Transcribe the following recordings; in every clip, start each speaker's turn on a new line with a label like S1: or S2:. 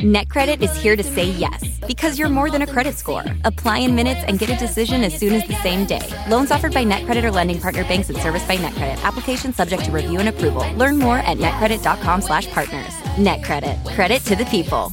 S1: NetCredit is here to say yes because you're more than a credit score. Apply in minutes and get a decision as soon as the same day. Loans offered by NetCredit or lending partner banks and serviced by NetCredit. Application subject to review and approval. Learn more at netcredit.com/partners. NetCredit. Credit to the people.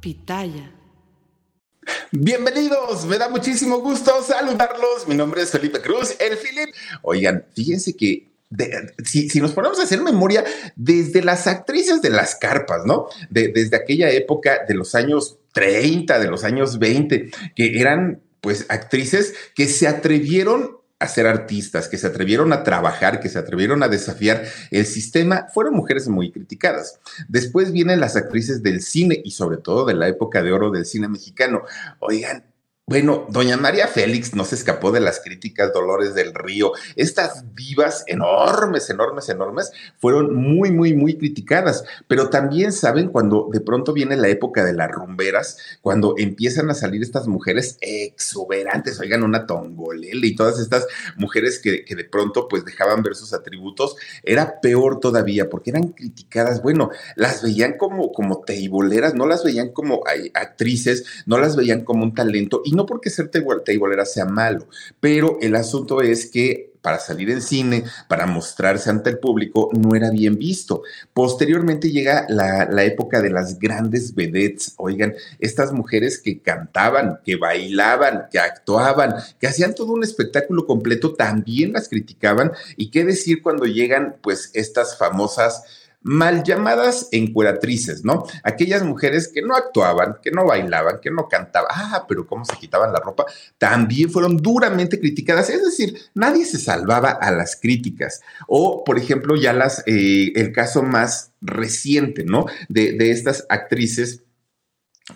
S2: Pitaya.
S3: Bienvenidos, me da muchísimo gusto saludarlos. Mi nombre es Felipe Cruz, el Philip. Oigan, fíjense que si, si nos ponemos a hacer memoria desde las actrices de las carpas, ¿no? De- desde aquella época de los años 30, de los años 20, que eran pues actrices que se atrevieron a ser artistas, que se atrevieron a trabajar, que se atrevieron a desafiar el sistema, fueron mujeres muy criticadas. Después vienen las actrices del cine y sobre todo de la época de oro del cine mexicano. Oigan, bueno, doña María Félix no se escapó de las críticas Dolores del Río. Estas divas enormes, enormes, enormes, fueron muy, muy, muy criticadas. Pero también saben cuando de pronto viene la época de las rumberas, cuando empiezan a salir estas mujeres exuberantes, oigan, una tongolele y todas estas mujeres que, que de pronto pues dejaban ver sus atributos, era peor todavía porque eran criticadas. Bueno, las veían como, como teiboleras, no las veían como actrices, no las veían como un talento, y no porque ser teibolera sea malo, pero el asunto es que para salir en cine, para mostrarse ante el público, no era bien visto. Posteriormente llega la, la época de las grandes vedettes, oigan, estas mujeres que cantaban, que bailaban, que actuaban, que hacían todo un espectáculo completo, también las criticaban. ¿Y qué decir cuando llegan pues estas famosas mal llamadas encueratrices, ¿no? Aquellas mujeres que no actuaban, que no bailaban, que no cantaban, ah, pero cómo se quitaban la ropa, también fueron duramente criticadas. Es decir, nadie se salvaba a las críticas. O, por ejemplo, ya las, eh, el caso más reciente, ¿no? De, de estas actrices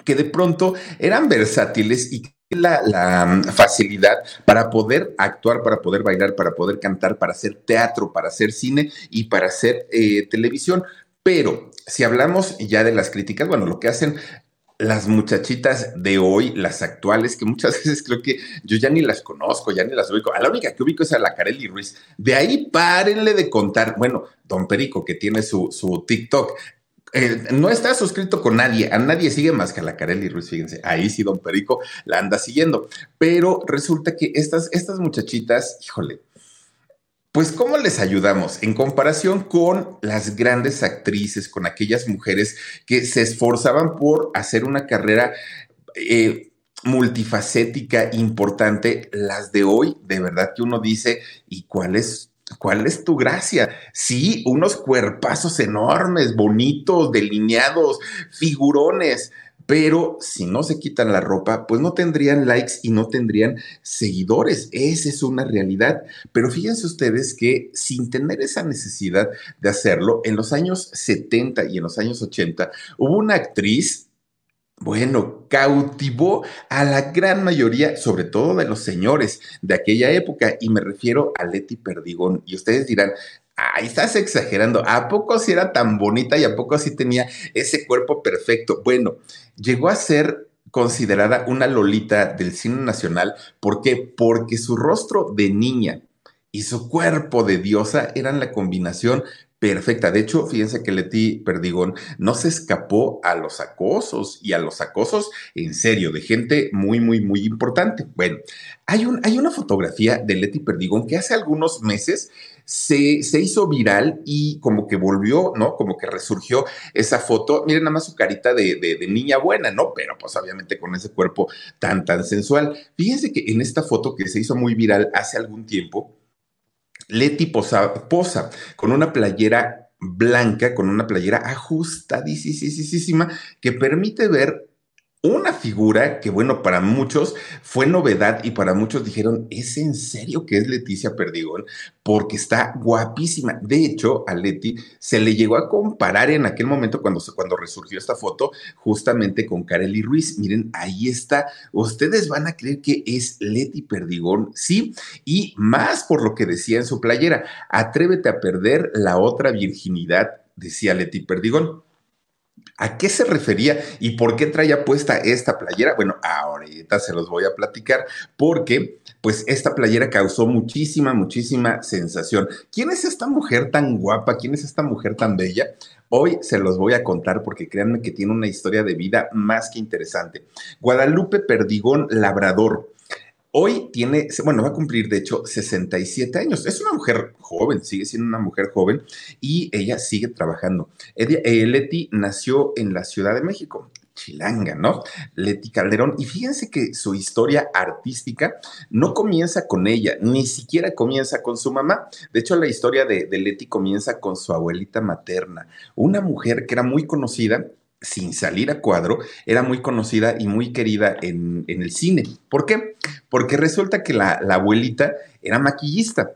S3: que de pronto eran versátiles y la, mm, facilidad para poder actuar, para poder bailar, para poder cantar, para hacer teatro, para hacer cine y para hacer eh, televisión. Pero si hablamos ya de las críticas, bueno, lo que hacen las muchachitas de hoy, las actuales, que muchas veces creo que yo ya ni las conozco, ya ni las ubico. A la única que ubico es a la Carely Ruiz. De ahí párenle de contar. Bueno, Don Perico, que tiene su, su TikTok. Eh, no está suscrito con nadie, a nadie sigue más que a la Carely Ruiz, fíjense, ahí sí Don Perico la anda siguiendo, pero resulta que estas, estas muchachitas, híjole, pues ¿cómo les ayudamos en comparación con las grandes actrices, con aquellas mujeres que se esforzaban por hacer una carrera eh, multifacética, importante, las de hoy, de verdad que uno dice, ¿y cuál es ¿Cuál es tu gracia? Sí, unos cuerpazos enormes, bonitos, delineados, figurones, pero si no se quitan la ropa, pues no tendrían likes y no tendrían seguidores. Esa es una realidad. Pero fíjense ustedes que sin tener esa necesidad de hacerlo, en los años 70 y en los años 80 hubo una actriz bueno, cautivó a la gran mayoría, sobre todo de los señores de aquella época, y me refiero a Leti Perdigón. Y ustedes dirán, ay, estás exagerando, ¿a poco sí era tan bonita y a poco sí tenía ese cuerpo perfecto? Bueno, llegó a ser considerada una lolita del cine nacional. ¿Por qué? Porque su rostro de niña y su cuerpo de diosa eran la combinación perfecta. De hecho, fíjense que Leti Perdigón no se escapó a los acosos y a los acosos en serio, de gente muy, muy, muy importante. Bueno, hay, un, hay una fotografía de Leti Perdigón que hace algunos meses se, se, hizo viral y como que volvió, ¿no? Como que resurgió esa foto. Miren nada más su carita de, de, de, niña buena, ¿no? Pero pues obviamente con ese cuerpo tan, tan sensual. Fíjense que en esta foto que se hizo muy viral hace algún tiempo, Leti posa, posa con una playera blanca, con una playera ajustadísima que permite ver una figura que, bueno, para muchos fue novedad y para muchos dijeron, ¿es en serio que es Leticia Perdigón? Porque está guapísima. De hecho, a Leti se le llegó a comparar en aquel momento cuando, cuando resurgió esta foto justamente con Kareli Ruiz. Miren, ahí está. Ustedes van a creer que es Leti Perdigón, sí, y más por lo que decía en su playera, atrévete a perder la otra virginidad, decía Leti Perdigón. ¿A qué se refería y por qué traía puesta esta playera? Bueno, ahorita se los voy a platicar porque pues esta playera causó muchísima, muchísima sensación. ¿Quién es esta mujer tan guapa? ¿Quién es esta mujer tan bella? Hoy se los voy a contar porque créanme que tiene una historia de vida más que interesante. Guadalupe Perdigón Labrador Hoy tiene, bueno, va a cumplir de hecho 67 años. Es una mujer joven, sigue siendo una mujer joven y ella sigue trabajando. Eh, Leti nació en la Ciudad de México. Chilanga, ¿no? Leti Calderón. Y fíjense que su historia artística no comienza con ella, ni siquiera comienza con su mamá. De hecho, la historia de, de Leti comienza con su abuelita materna, una mujer que era muy conocida sin salir a cuadro, era muy conocida y muy querida en, el cine. ¿Por qué? Porque resulta que la, abuelita era maquillista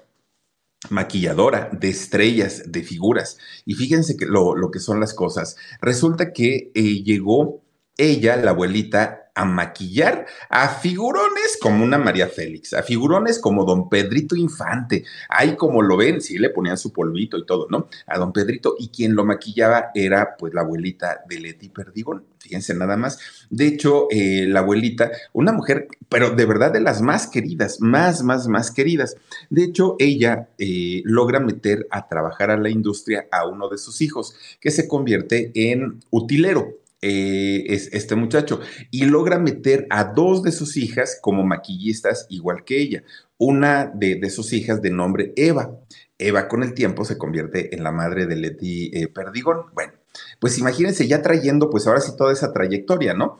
S3: maquilladora de estrellas, de figuras. Y fíjense que lo, que son las cosas. Resulta que eh, llegó ella, la abuelita, a maquillar a figurones como una María Félix, a figurones como don Pedrito Infante. Ahí como lo ven, sí le ponían su polvito y todo, ¿no? A don Pedrito y quien lo maquillaba era pues la abuelita de Leti Perdigón. Fíjense nada más. De hecho, eh, la abuelita, una mujer, pero de verdad de las más queridas, más, más, más queridas. De hecho, ella eh, logra meter a trabajar a la industria a uno de sus hijos, que se convierte en utilero eh, es este muchacho y logra meter a dos de sus hijas como maquillistas igual que ella. Una de, sus hijas de nombre Eva. Eva con el tiempo se convierte en la madre de Leti eh, Perdigón. Bueno, pues imagínense ya trayendo pues ahora sí toda esa trayectoria, ¿no?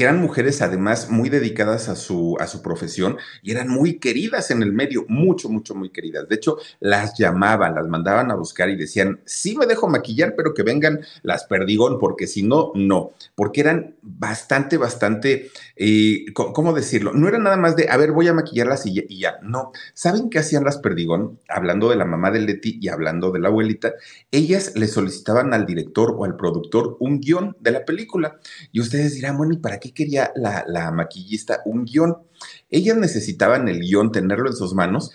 S3: Que eran mujeres además muy dedicadas a su, a su profesión y eran muy queridas en el medio, mucho, mucho, muy queridas. De hecho, las llamaban, las mandaban a buscar y decían, sí me dejo maquillar, pero que vengan las perdigón, porque si no, no, porque eran bastante, bastante, eh, ¿cómo decirlo? No era nada más de, a ver, voy a maquillarlas y, y ya, no. ¿Saben qué hacían las perdigón? Hablando de la mamá de Leti y hablando de la abuelita, ellas le solicitaban al director o al productor un guion de la película y ustedes dirán, bueno, ¿y para qué quería la, maquillista? Un guion. Ellas necesitaban el guion, tenerlo en sus manos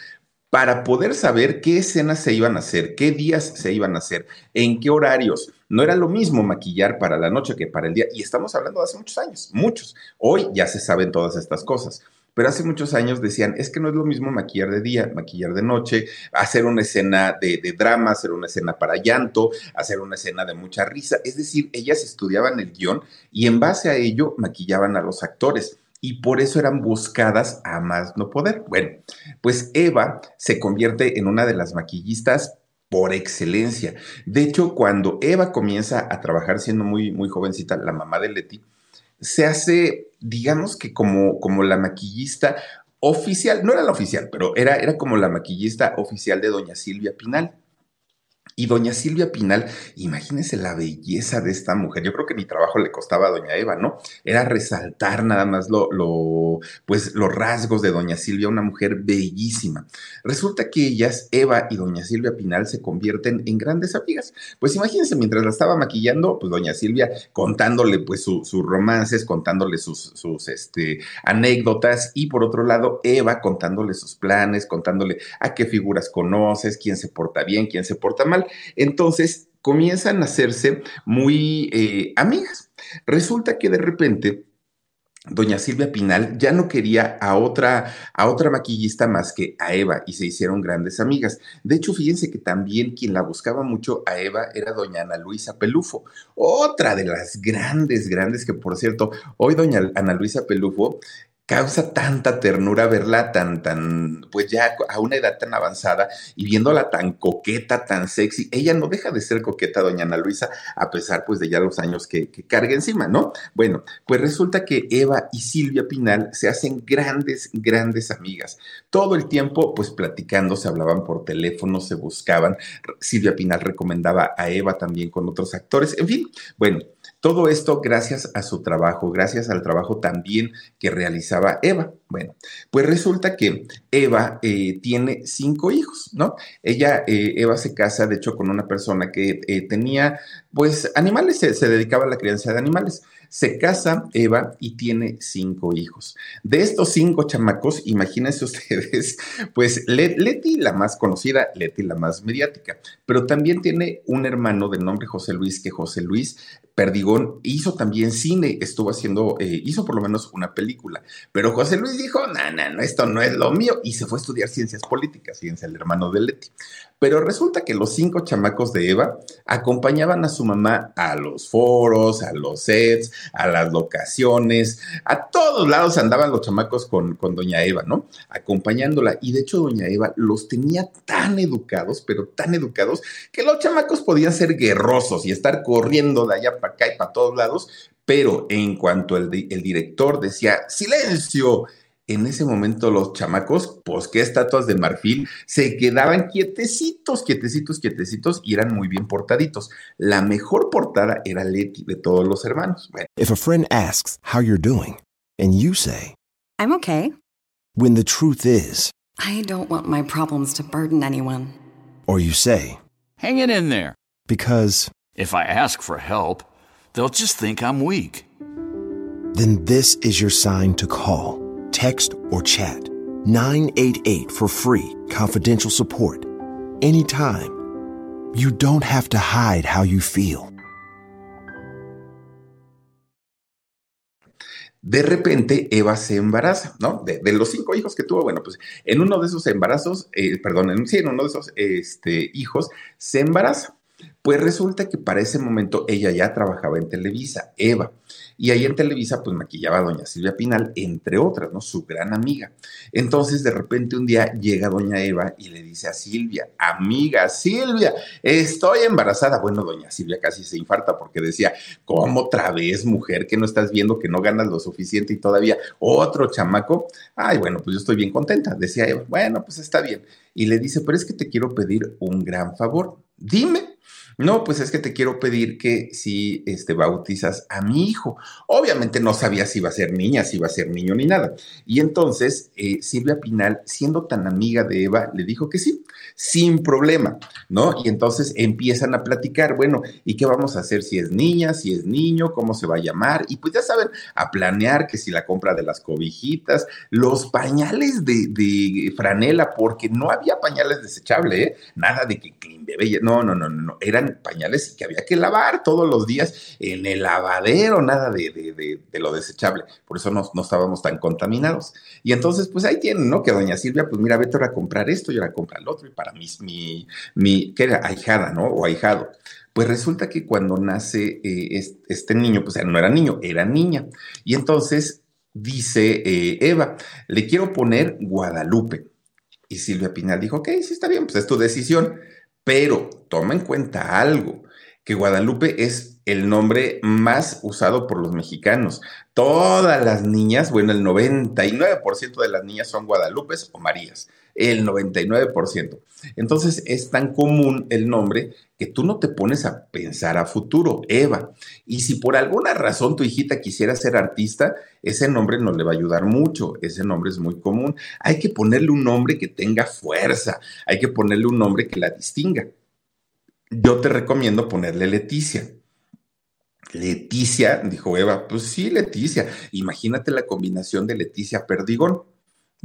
S3: para poder saber qué escenas se iban a hacer, qué días se iban a hacer, en qué horarios. No era lo mismo maquillar para la noche que para el día. Y estamos hablando de hace muchos años, muchos. Hoy ya se saben todas estas cosas. Pero hace muchos años decían, es que no es lo mismo maquillar de día, maquillar de noche, hacer una escena de, de, drama, hacer una escena para llanto, hacer una escena de mucha risa. Es decir, ellas estudiaban el guion y en base a ello maquillaban a los actores y por eso eran buscadas a más no poder. Bueno, pues Eva se convierte en una de las maquillistas por excelencia. De hecho, cuando Eva comienza a trabajar siendo muy, muy jovencita, la mamá de Leti, se hace, digamos que como, como la maquillista oficial, no era la oficial, pero era, era como la maquillista oficial de doña Silvia Pinal. Y doña Silvia Pinal, imagínense la belleza de esta mujer. Yo creo que mi trabajo le costaba a doña Eva, ¿no? Era resaltar nada más lo, pues, los rasgos de doña Silvia, una mujer bellísima. Resulta que ellas, Eva y doña Silvia Pinal, se convierten en grandes amigas. Pues imagínense, mientras la estaba maquillando, pues doña Silvia contándole pues sus romances, contándole sus, sus este, anécdotas y por otro lado, Eva contándole sus planes, contándole a qué figuras conoces, quién se porta bien, quién se porta mal. Entonces comienzan a hacerse muy eh, amigas. Resulta que de repente doña Silvia Pinal ya no quería a otra, a otra maquillista más que a Eva y se hicieron grandes amigas. De hecho, fíjense que también quien la buscaba mucho a Eva era doña Ana Luisa Pelufo, otra de las grandes, grandes que por cierto, hoy doña Ana Luisa Pelufo causa tanta ternura verla tan, tan, pues ya a una edad tan avanzada y viéndola tan coqueta, tan sexy. Ella no deja de ser coqueta, doña Ana Luisa, a pesar pues de ya los años que, que carga encima, ¿no? Bueno, pues resulta que Eva y Silvia Pinal se hacen grandes, grandes amigas. Todo el tiempo pues platicando, se hablaban por teléfono, se buscaban. Silvia Pinal recomendaba a Eva también con otros actores. En fin, bueno, todo esto gracias a su trabajo, gracias al trabajo también que realizaba Eva. Bueno, pues resulta que Eva eh, tiene cinco hijos, ¿no? Ella, eh, Eva se casa, de hecho, con una persona que eh, tenía, pues, animales, se dedicaba a la crianza de animales. Se casa Eva y tiene cinco hijos. De estos cinco chamacos, imagínense ustedes, pues Leti, la más conocida, Leti, la más mediática, pero también tiene un hermano de nombre José Luis, que José Luis Perdigón hizo también cine, estuvo haciendo, eh, hizo por lo menos una película, pero José Luis dijo, no, no, no, esto no es lo mío, y se fue a estudiar ciencias políticas, fíjense, el hermano de Leti. Pero resulta que los cinco chamacos de Eva acompañaban a su mamá a los foros, a los sets, a las locaciones, a todos lados andaban los chamacos con, con doña Eva, ¿no? Acompañándola. Y de hecho doña Eva los tenía tan educados, pero tan educados, que los chamacos podían ser guerrosos y estar corriendo de allá para acá y para todos lados, pero en cuanto el, el director decía, silencio, en ese momento los chamacos, pues qué estatuas de marfil, se quedaban quietecitos, quietecitos, quietecitos y eran muy bien portaditos. La mejor portada era Leti de todos los hermanos.
S2: Bueno. If a friend asks how you're doing and you say,
S4: I'm okay.
S2: When the truth is,
S4: I don't want my problems to burden anyone.
S2: Or you say,
S5: Hang it in there.
S2: Because
S5: if I ask for help, they'll just think I'm weak.
S2: Then this is your sign to call text, or chat 988 for free, confidential support. Anytime. You don't have to hide how you feel.
S3: De repente, Eva se embaraza, ¿no? De, de, los cinco hijos que tuvo, bueno, pues en uno de esos embarazos, eh, perdón, en, sí, en uno de esos este, hijos se embaraza. Pues resulta que para ese momento ella ya trabajaba en Televisa, Eva. Y ahí en Televisa, pues maquillaba a doña Silvia Pinal, entre otras, ¿no? Su gran amiga. Entonces, de repente, un día llega doña Eva y le dice a Silvia, amiga Silvia, estoy embarazada. Bueno, doña Silvia casi se infarta porque decía, ¿cómo otra vez, mujer, que no estás viendo que no ganas lo suficiente y todavía otro chamaco? Ay, bueno, pues yo estoy bien contenta, decía Eva. Bueno, pues está bien. Y le dice, pero es que te quiero pedir un gran favor. Dime. No, pues es que te quiero pedir que si este, bautizas a mi hijo. Obviamente no sabía si iba a ser niña, si iba a ser niño ni nada. Y entonces eh, Silvia Pinal, siendo tan amiga de Eva, le dijo que sí, sin problema, ¿no? Y entonces empiezan a platicar, bueno, ¿y qué vamos a hacer si es niña, si es niño, cómo se va a llamar? Y pues ya saben, a planear que si la compra de las cobijitas, los pañales de, franela, porque no había pañales desechables, ¿eh? Nada de que clean bebé, no, no, no, no, eran pañales que había que lavar todos los días en el lavadero, nada de, lo desechable. Por eso no, estábamos tan contaminados. Y entonces, pues ahí tienen, ¿no? Que doña Silvia, pues mira, vete ahora a comprar esto y ahora compra el otro. Y para mi, mi, ¿qué era? Ahijada, ¿no? O ahijado. Pues resulta que cuando nace eh, este niño, pues no era niño, era niña. Y entonces dice eh, Eva, le quiero poner Guadalupe. Y Silvia Pinal dijo, ok, sí está bien, pues es tu decisión. Pero toma en cuenta algo, que Guadalupe es el nombre más usado por los mexicanos. Todas las niñas, bueno, el 99% de las niñas son Guadalupes o Marías, el 99%. Entonces es tan común el nombre que tú no te pones a pensar a futuro, Eva. Y si por alguna razón tu hijita quisiera ser artista, ese nombre no le va a ayudar mucho, ese nombre es muy común. Hay que ponerle un nombre que tenga fuerza, hay que ponerle un nombre que la distinga. Yo te recomiendo ponerle Leticia. Leticia, dijo Eva, pues sí, Leticia. Imagínate la combinación de Leticia Perdigón.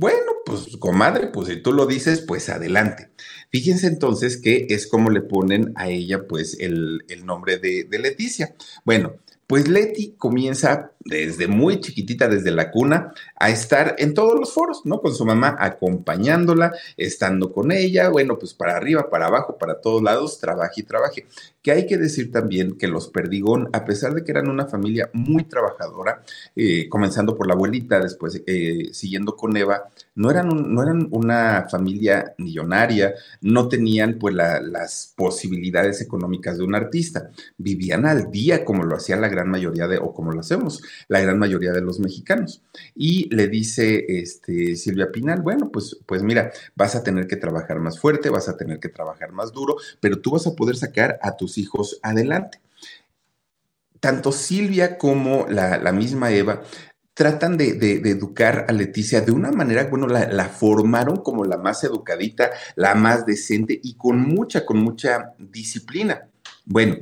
S3: Bueno, pues comadre, pues si tú lo dices, pues adelante. Fíjense entonces que es como le ponen a ella pues el, nombre de, de Leticia. Bueno, pues Leti comienza desde muy chiquitita, desde la cuna, a estar en todos los foros, ¿no? Con su mamá acompañándola, estando con ella, bueno, pues para arriba, para abajo, para todos lados, trabaje y trabaje. Que hay que decir también que los Perdigón, a pesar de que eran una familia muy trabajadora, eh, comenzando por la abuelita, después eh, siguiendo con Eva, no eran, no eran una familia millonaria, no tenían pues las posibilidades económicas de un artista, vivían al día como lo hacía la gran mayoría de, o como lo hacemos la gran mayoría de los mexicanos. Y le dice este, Silvia Pinal, bueno, pues, pues mira, vas a tener que trabajar más fuerte, vas a tener que trabajar más duro, pero tú vas a poder sacar a tus hijos adelante. Tanto Silvia como la, misma Eva tratan de, educar a Leticia de una manera, bueno, la, la, formaron como la más educadita, la más decente y con mucha, con mucha disciplina. Bueno,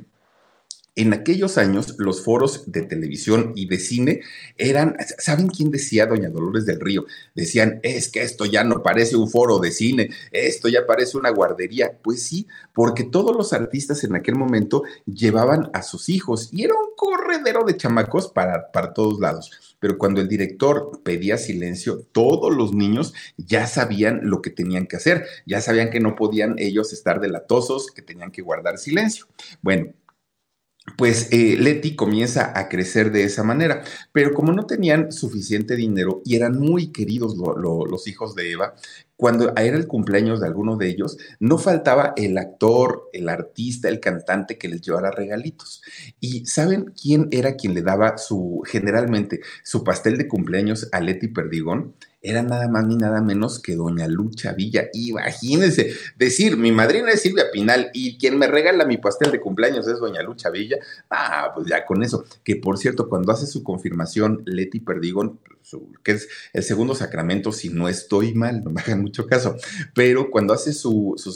S3: en aquellos años los foros de televisión y de cine eran, ¿saben quién decía doña Dolores del Río? Decían, es que esto ya no parece un foro de cine, esto ya parece una guardería. Pues sí, porque todos los artistas en aquel momento llevaban a sus hijos y era un corredero de chamacos para, para todos lados. Pero cuando el director pedía silencio, todos los niños ya sabían lo que tenían que hacer, ya sabían que no podían ellos estar delatosos, que tenían que guardar silencio. Bueno, pues eh, Leti comienza a crecer de esa manera. Pero como no tenían suficiente dinero y eran muy queridos los hijos de Eva, cuando era el cumpleaños de alguno de ellos, no faltaba el actor, el artista, el cantante que les llevara regalitos. ¿Y saben quién era quien le daba su, generalmente, su pastel de cumpleaños a Leti Perdigón? Era nada más ni nada menos que doña Lucha Villa. Imagínense, decir, mi madrina es Silvia Pinal y quien me regala mi pastel de cumpleaños es doña Lucha Villa. Ah, pues ya con eso. Que por cierto, cuando hace su confirmación, Leti Perdigón, que es el segundo sacramento, si no estoy mal, no me hagan mucho caso, pero cuando hace su, su,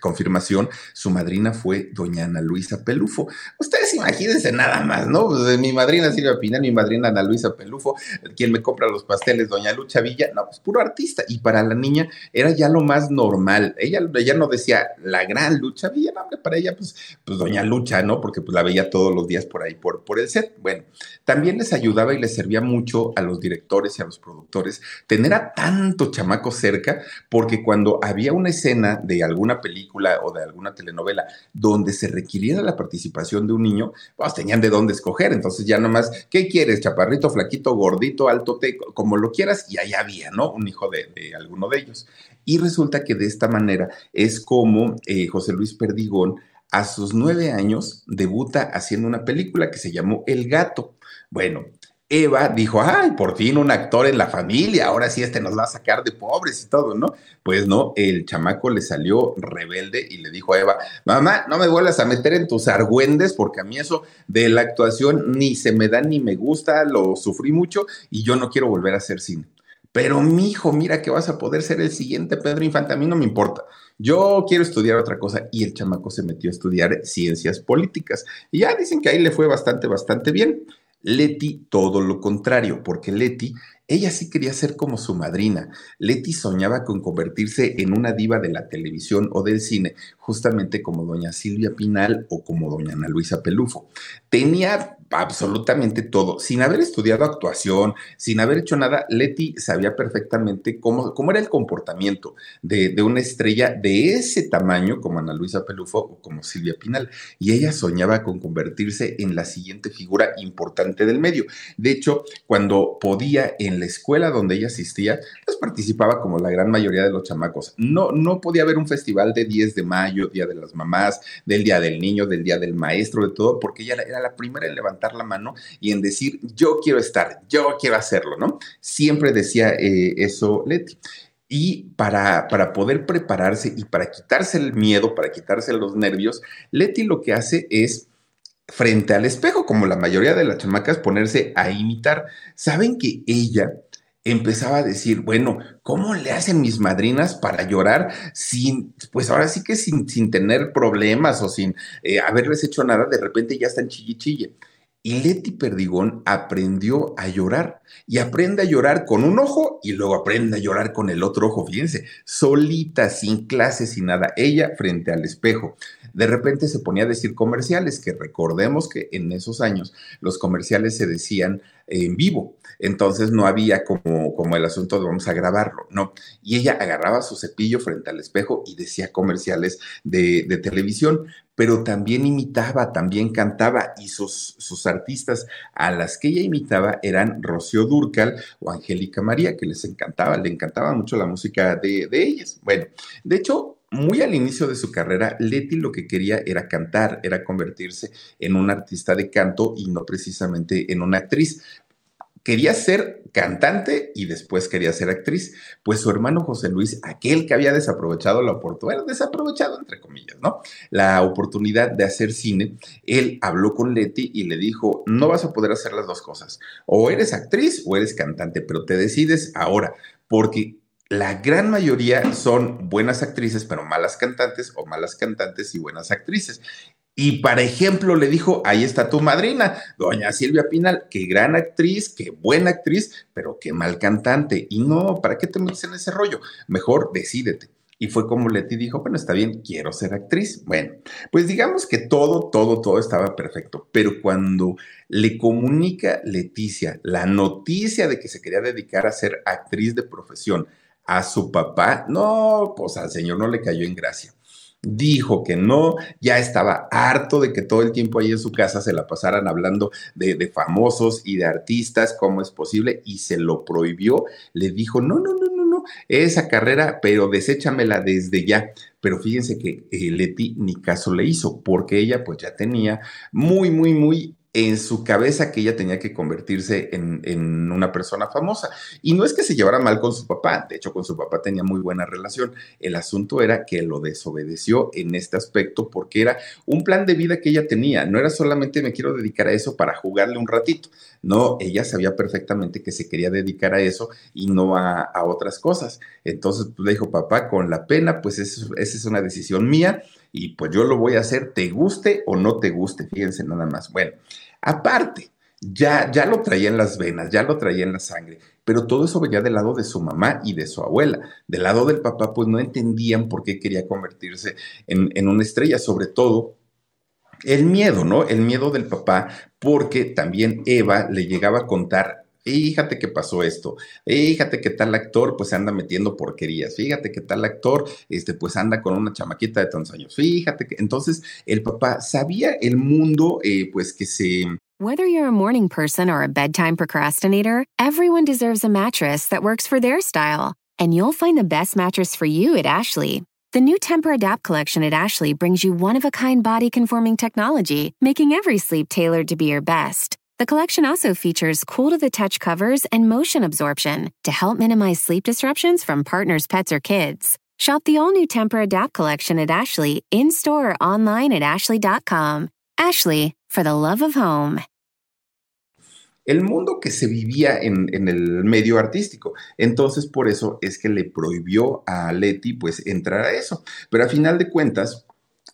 S3: confirmación, su madrina fue doña Ana Luisa Pelufo. Ustedes imagínense nada más, ¿no? Pues, mi madrina Silvia Pinal, mi madrina Ana Luisa Pelufo, quien me compra los pasteles, doña Lucha Villa, no, pues puro artista. Y para la niña era ya lo más normal. Ella, ella no decía la gran Lucha Villa, no, para ella, pues, pues doña Lucha, ¿no? Porque pues la veía todos los días por ahí, por, por el set. Bueno, también les ayudaba y les servía mucho a los directores y a los productores tener a tanto chamaco cerca, porque cuando había una escena de alguna película o de alguna telenovela donde se requiriera la participación de un niño, pues tenían de dónde escoger. Entonces ya nomás, ¿qué quieres? Chaparrito, flaquito, gordito, alto, te, como lo quieras, y ahí había, ¿no? Un hijo de, alguno de ellos. Y resulta que de esta manera es como eh, José Luis Perdigón a sus nueve años debuta haciendo una película que se llamó El Gato. Bueno, Eva dijo, ay, por fin un actor en la familia, ahora sí este nos va a sacar de pobres y todo, ¿no? Pues no, el chamaco le salió rebelde y le dijo a Eva, mamá, no me vuelvas a meter en tus argüendes porque a mí eso de la actuación ni se me da ni me gusta, lo sufrí mucho y yo no quiero volver a hacer cine. Pero mi hijo, mira que vas a poder ser el siguiente Pedro Infante, a mí no me importa. Yo quiero estudiar otra cosa y el chamaco se metió a estudiar ciencias políticas. Y ya dicen que ahí le fue bastante, bastante bien. Leti todo lo contrario, porque Leti ella sí quería ser como su madrina. Leti soñaba con convertirse en una diva de la televisión o del cine, justamente como doña Silvia Pinal o como doña Ana Luisa Pelufo. Tenía absolutamente todo. Sin haber estudiado actuación, sin haber hecho nada, Leti sabía perfectamente cómo, cómo era el comportamiento de, de, una estrella de ese tamaño como Ana Luisa Pelufo o como Silvia Pinal. Y ella soñaba con convertirse en la siguiente figura importante del medio. De hecho, cuando podía en la escuela donde ella asistía, pues participaba como la gran mayoría de los chamacos. No, no podía haber un festival de 10 de mayo, Día de las Mamás, del Día del Niño, del Día del Maestro, de todo, porque ella era la primera en levantar la mano y en decir, yo quiero estar, yo quiero hacerlo, ¿no? Siempre decía eh, eso Leti. Y para, para, poder prepararse y para quitarse el miedo, para quitarse los nervios, Leti lo que hace es frente al espejo, como la mayoría de las chamacas, ponerse a imitar. Saben que ella empezaba a decir, bueno, ¿cómo le hacen mis madrinas para llorar sin, pues ahora sí que sin, sin tener problemas o sin eh, haberles hecho nada, de repente ya están chille Y Leti Perdigón aprendió a llorar y aprende a llorar con un ojo y luego aprende a llorar con el otro ojo. Fíjense, solita, sin clases, sin nada, ella frente al espejo. De repente se ponía a decir comerciales, que recordemos que en esos años los comerciales se decían en vivo. Entonces no había como, como el asunto de vamos a grabarlo, no. Y ella agarraba su cepillo frente al espejo y decía comerciales de, de televisión, pero también imitaba, también cantaba y sus, sus artistas a las que ella imitaba eran Rocío Durcal o Angélica María, que les encantaba, le encantaba mucho la música de, de ellas. Bueno, de hecho, muy al inicio de su carrera, Leti lo que quería era cantar, era convertirse en una artista de canto y no precisamente en una actriz quería ser cantante y después quería ser actriz, pues su hermano José Luis, aquel que había desaprovechado la oportunidad, desaprovechado entre comillas, ¿no? La oportunidad de hacer cine, él habló con Leti y le dijo, no vas a poder hacer las dos cosas, o eres actriz o eres cantante, pero te decides ahora, porque la gran mayoría son buenas actrices, pero malas cantantes, o malas cantantes y buenas actrices. Y para ejemplo le dijo, ahí está tu madrina, doña Silvia Pinal, qué gran actriz, qué buena actriz, pero qué mal cantante. Y no, ¿para qué te metes en ese rollo? Mejor decídete. Y fue como Leti dijo, bueno, está bien, quiero ser actriz. Bueno, pues digamos que todo, todo, todo estaba perfecto. Pero cuando le comunica Leticia la noticia de que se quería dedicar a ser actriz de profesión a su papá, no, pues al señor no le cayó en gracia dijo que no, ya estaba harto de que todo el tiempo ahí en su casa se la pasaran hablando de, de, famosos y de artistas, cómo es posible, y se lo prohibió, le dijo, no, no, no, no, no, esa carrera, pero deséchamela desde ya. Pero fíjense que eh, Leti ni caso le hizo, porque ella pues ya tenía muy, muy, muy en su cabeza que ella tenía que convertirse en, en, una persona famosa. Y no es que se llevara mal con su papá, de hecho con su papá tenía muy buena relación. El asunto era que lo desobedeció en este aspecto porque era un plan de vida que ella tenía. No era solamente me quiero dedicar a eso para jugarle un ratito. No, ella sabía perfectamente que se quería dedicar a eso y no a, a otras cosas. Entonces pues, le dijo, papá, con la pena, pues esa es una decisión mía y pues yo lo voy a hacer, te guste o no te guste, fíjense nada más. Bueno, aparte, ya, ya lo traía en las venas, ya lo traía en la sangre, pero todo eso venía del lado de su mamá y de su abuela. Del lado del papá, pues no entendían por qué quería convertirse en, en una estrella, sobre todo el miedo, ¿no? El miedo del papá, porque también Eva le llegaba a contar fíjate que pasó esto, fíjate que tal actor pues anda metiendo porquerías, fíjate que tal actor este pues anda con una chamaquita de tantos fíjate que entonces el papá sabía el mundo eh, pues que se...
S6: Whether you're a morning person or a bedtime procrastinator, everyone deserves a mattress that works for their style. And you'll find the best mattress for you at Ashley. The new Temper-Adapt collection at Ashley brings you one-of-a-kind body-conforming technology, making every sleep tailored to be your best. The collection also features cool to the touch covers and motion absorption to help minimize sleep disruptions from partners, pets, or kids. Shop the all new Temper Adapt collection at Ashley in store or online at ashley.com. Ashley, for the love of home.
S3: El mundo que se vivía en, en, el medio artístico. Entonces, por eso es que le prohibió a Leti pues entrar a eso. Pero a final de cuentas,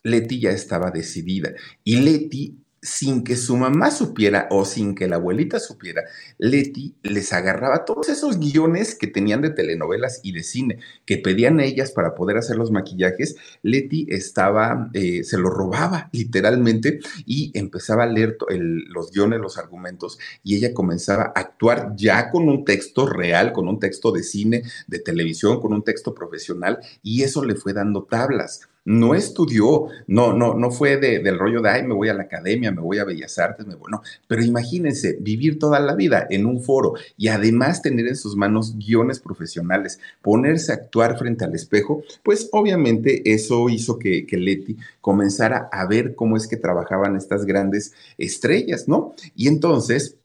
S3: Leti ya estaba decidida y Leti sin que su mamá supiera o sin que la abuelita supiera, Leti les agarraba todos esos guiones que tenían de telenovelas y de cine que pedían ellas para poder hacer los maquillajes. Leti estaba, eh, se lo robaba literalmente y empezaba a leer los guiones, los argumentos y ella comenzaba a actuar ya con un texto real, con un texto de cine, de televisión, con un texto profesional y eso le fue dando tablas no estudió, no, no, no fue de, del rollo de, ay, me voy a la academia, me voy a Bellas Artes, me voy, no, pero imagínense vivir toda la vida en un foro y además tener en sus manos guiones profesionales, ponerse a actuar frente al espejo, pues obviamente eso hizo que, que Leti comenzara a ver cómo es que trabajaban estas grandes estrellas, ¿no? Y entonces,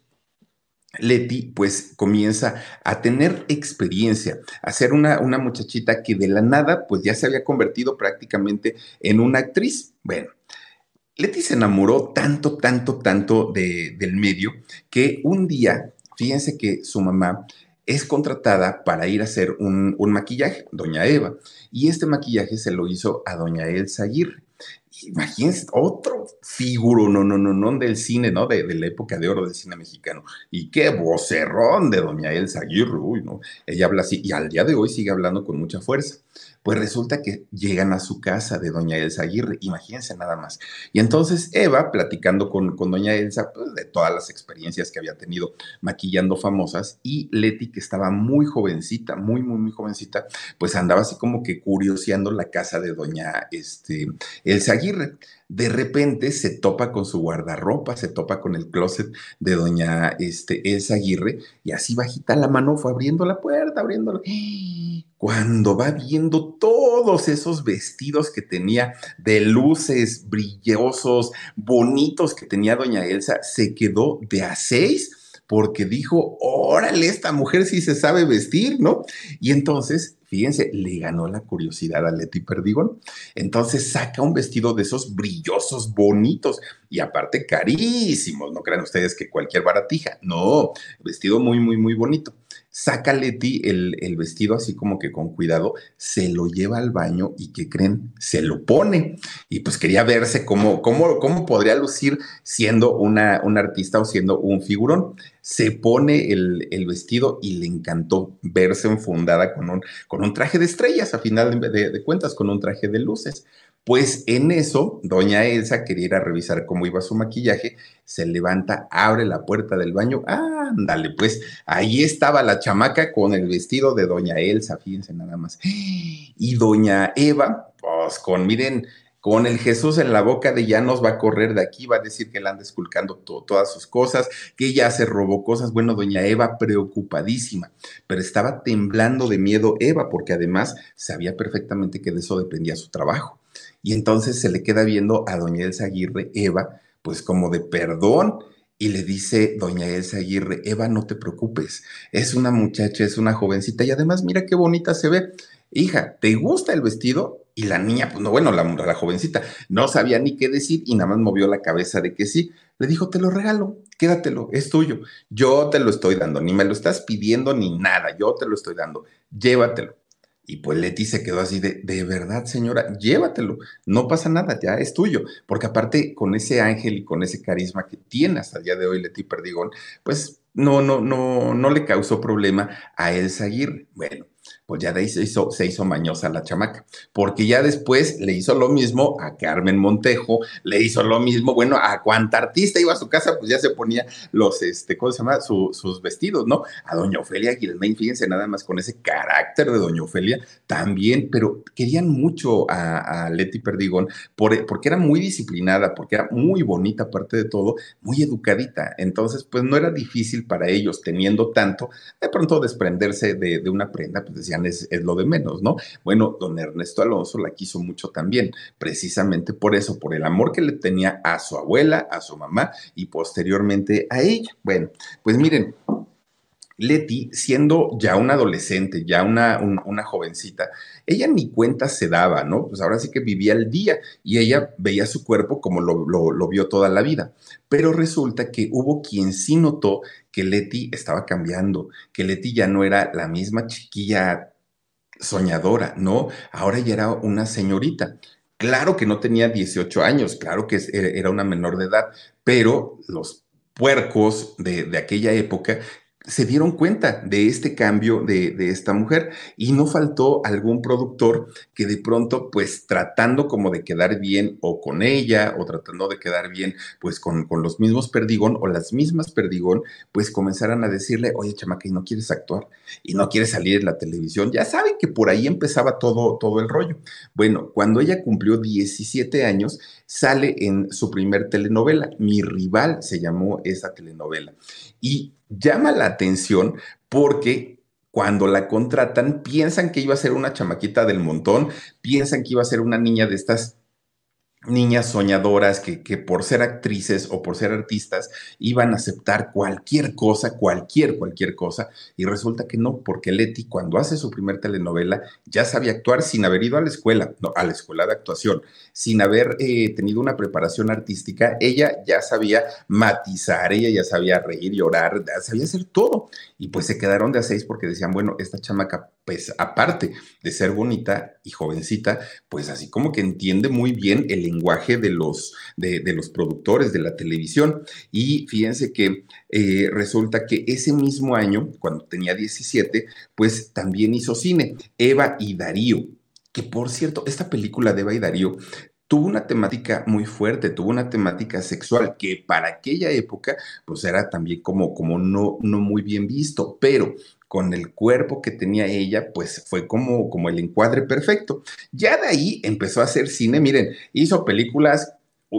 S3: Leti pues comienza a tener experiencia, a ser una, una, muchachita que de la nada pues ya se había convertido prácticamente en una actriz. Bueno, Leti se enamoró tanto, tanto, tanto de, del medio que un día, fíjense que su mamá es contratada para ir a hacer un, un maquillaje, doña Eva, y este maquillaje se lo hizo a doña Elsa Aguirre. Imagínense, otro figuro, no, no, no, no, del cine, ¿no? De, de, la época de oro del cine mexicano. Y qué vocerrón de doña Elsa Aguirre, uy, ¿no? Ella habla así y al día de hoy sigue hablando con mucha fuerza. Pues resulta que llegan a su casa de doña Elsa Aguirre, imagínense nada más. Y entonces Eva, platicando con, con doña Elsa, pues, de todas las experiencias que había tenido maquillando famosas, y Leti, que estaba muy jovencita, muy, muy, muy jovencita, pues andaba así como que curioseando la casa de doña este, Elsa Aguirre de repente se topa con su guardarropa, se topa con el closet de doña este, Elsa Aguirre y así bajita la mano fue abriendo la puerta, abriéndola. Cuando va viendo todos esos vestidos que tenía de luces brillosos, bonitos que tenía doña Elsa, se quedó de a seis porque dijo, órale, esta mujer sí se sabe vestir, ¿no? Y entonces fíjense, le ganó la curiosidad a Leti Perdigón. Entonces saca un vestido de esos brillosos, bonitos y aparte carísimos. No crean ustedes que cualquier baratija. No, vestido muy, muy, muy bonito. Saca Leti el, el, vestido así como que con cuidado, se lo lleva al baño y ¿qué creen? Se lo pone. Y pues quería verse cómo, cómo, cómo podría lucir siendo una, un artista o siendo un figurón. Se pone el, el vestido y le encantó verse enfundada con un, con un traje de estrellas, a final de cuentas, con un traje de luces. Pues en eso, doña Elsa quería revisar cómo iba su maquillaje, se levanta, abre la puerta del baño, ándale, pues ahí estaba la chamaca con el vestido de doña Elsa, fíjense nada más. Y doña Eva, pues con, miren, con el Jesús en la boca de ya nos va a correr de aquí, va a decir que le anda esculcando to todas sus cosas, que ya se robó cosas. Bueno, doña Eva preocupadísima, pero estaba temblando de miedo Eva, porque además sabía perfectamente que de eso dependía su trabajo. Y entonces se le queda viendo a doña Elsa Aguirre, Eva, pues como de perdón. Y le dice doña Elsa Aguirre, Eva, no te preocupes, es una muchacha, es una jovencita y además mira qué bonita se ve. Hija, ¿te gusta el vestido? Y la niña, pues no, bueno, la, la jovencita no sabía ni qué decir y nada más movió la cabeza de que sí. Le dijo, te lo regalo, quédatelo, es tuyo. Yo te lo estoy dando, ni me lo estás pidiendo ni nada, yo te lo estoy dando, llévatelo. Y pues Leti se quedó así de, de verdad, señora, llévatelo, no pasa nada, ya es tuyo. Porque aparte, con ese ángel y con ese carisma que tiene hasta el día de hoy Leti Perdigón, pues no, no, no, no le causó problema a Elsa Aguirre. Bueno, pues ya se hizo, mañosa la chamaca, porque ya después le hizo lo mismo a Carmen Montejo, le hizo lo mismo, bueno, a cuanta artista iba a su casa, pues ya se ponía los, este, ¿cómo se llama? Su, sus vestidos, ¿no? A doña Ofelia Guilmain, fíjense nada más con ese carácter de doña Ofelia también, pero querían mucho a, a Leti Perdigón por, porque era muy disciplinada, porque era muy bonita, aparte de todo, muy educadita, entonces pues no era difícil para ellos, teniendo tanto, de pronto desprenderse de, de una prenda, pues es, es, lo de menos, ¿no? Bueno, don Ernesto Alonso la quiso mucho también, precisamente por eso, por el amor que le tenía a su abuela, a su mamá y posteriormente a ella. Bueno, pues miren, Leti, siendo ya una adolescente, ya una, un, una, jovencita, ella ni cuenta se daba, ¿no? Pues ahora sí que vivía el día y ella veía su cuerpo como lo, lo, lo, vio toda la vida. Pero resulta que hubo quien sí notó que Leti estaba cambiando, que Leti ya no era la misma chiquilla soñadora, ¿no? Ahora ya era una señorita. Claro que no tenía 18 años, claro que era una menor de edad, pero los puercos de, de aquella época se dieron cuenta de este cambio de, de, esta mujer y no faltó algún productor que de pronto, pues tratando como de quedar bien o con ella o tratando de quedar bien pues con, con los mismos Perdigón o las mismas Perdigón, pues comenzaran a decirle, oye chamaca, ¿y no quieres actuar? ¿Y no quieres salir en la televisión? Ya saben que por ahí empezaba todo, todo el rollo. Bueno, cuando ella cumplió 17 años, sale en su primer telenovela, Mi rival se llamó esa telenovela. Y llama la atención porque cuando la contratan piensan que iba a ser una chamaquita del montón, piensan que iba a ser una niña de estas niñas soñadoras que, que, por ser actrices o por ser artistas iban a aceptar cualquier cosa, cualquier, cualquier cosa, y resulta que no, porque Leti cuando hace su primer telenovela ya sabía actuar sin haber ido a la escuela, no, a la escuela de actuación, sin haber eh, tenido una preparación artística, ella ya sabía matizar, ella ya sabía reír, llorar, sabía hacer todo, y pues se quedaron de a seis porque decían, bueno, esta chamaca, pues aparte de ser bonita y jovencita, pues así como que entiende muy bien el lenguaje de los, de, los productores de la televisión. Y fíjense que eh, resulta que ese mismo año, cuando tenía 17, pues también hizo cine, Eva y Darío. Que por cierto, esta película de Eva y Darío tuvo una temática muy fuerte, tuvo una temática sexual que para aquella época pues era también como, como no, no muy bien visto, pero con el cuerpo que tenía ella, pues fue como, como el encuadre perfecto. Ya de ahí empezó a hacer cine, miren, hizo películas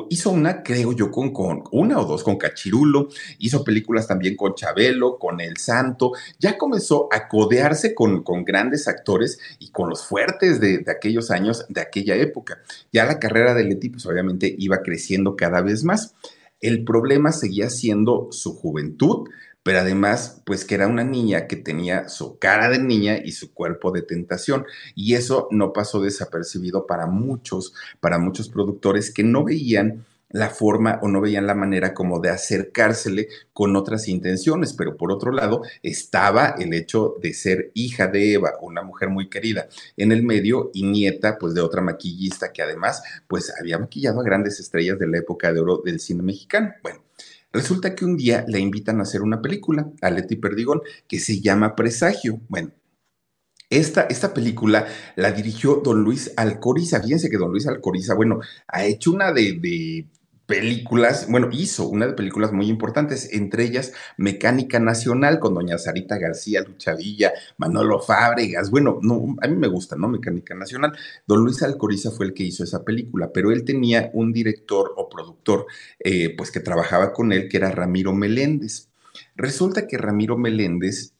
S3: hizo una, creo yo, con, con, una o dos con Cachirulo, hizo películas también con Chabelo, con El Santo, ya comenzó a codearse con, con grandes actores y con los fuertes de, de, aquellos años, de aquella época. Ya la carrera de Leti, pues obviamente iba creciendo cada vez más. El problema seguía siendo su juventud, pero además, pues que era una niña que tenía su cara de niña y su cuerpo de tentación. Y eso no pasó desapercibido para muchos, para muchos productores que no veían la forma o no veían la manera como de acercársele con otras intenciones, pero por otro lado estaba el hecho de ser hija de Eva, una mujer muy querida en el medio y nieta pues de otra maquillista que además pues había maquillado a grandes estrellas de la época de oro del cine mexicano. Bueno, Resulta que un día le invitan a hacer una película a Leti Perdigón que se llama Presagio. Bueno, esta, esta, película la dirigió don Luis Alcoriza. Fíjense que don Luis Alcoriza, bueno, ha hecho una de películas, bueno, hizo una de películas muy importantes, entre ellas Mecánica Nacional con doña Sarita García, Luchavilla, Manolo Fábregas, bueno, no, a mí me gusta, ¿no? Mecánica Nacional. Don Luis Alcoriza fue el que hizo esa película, pero él tenía un director o productor, eh, pues que trabajaba con él, que era Ramiro Meléndez. Resulta que Ramiro Meléndez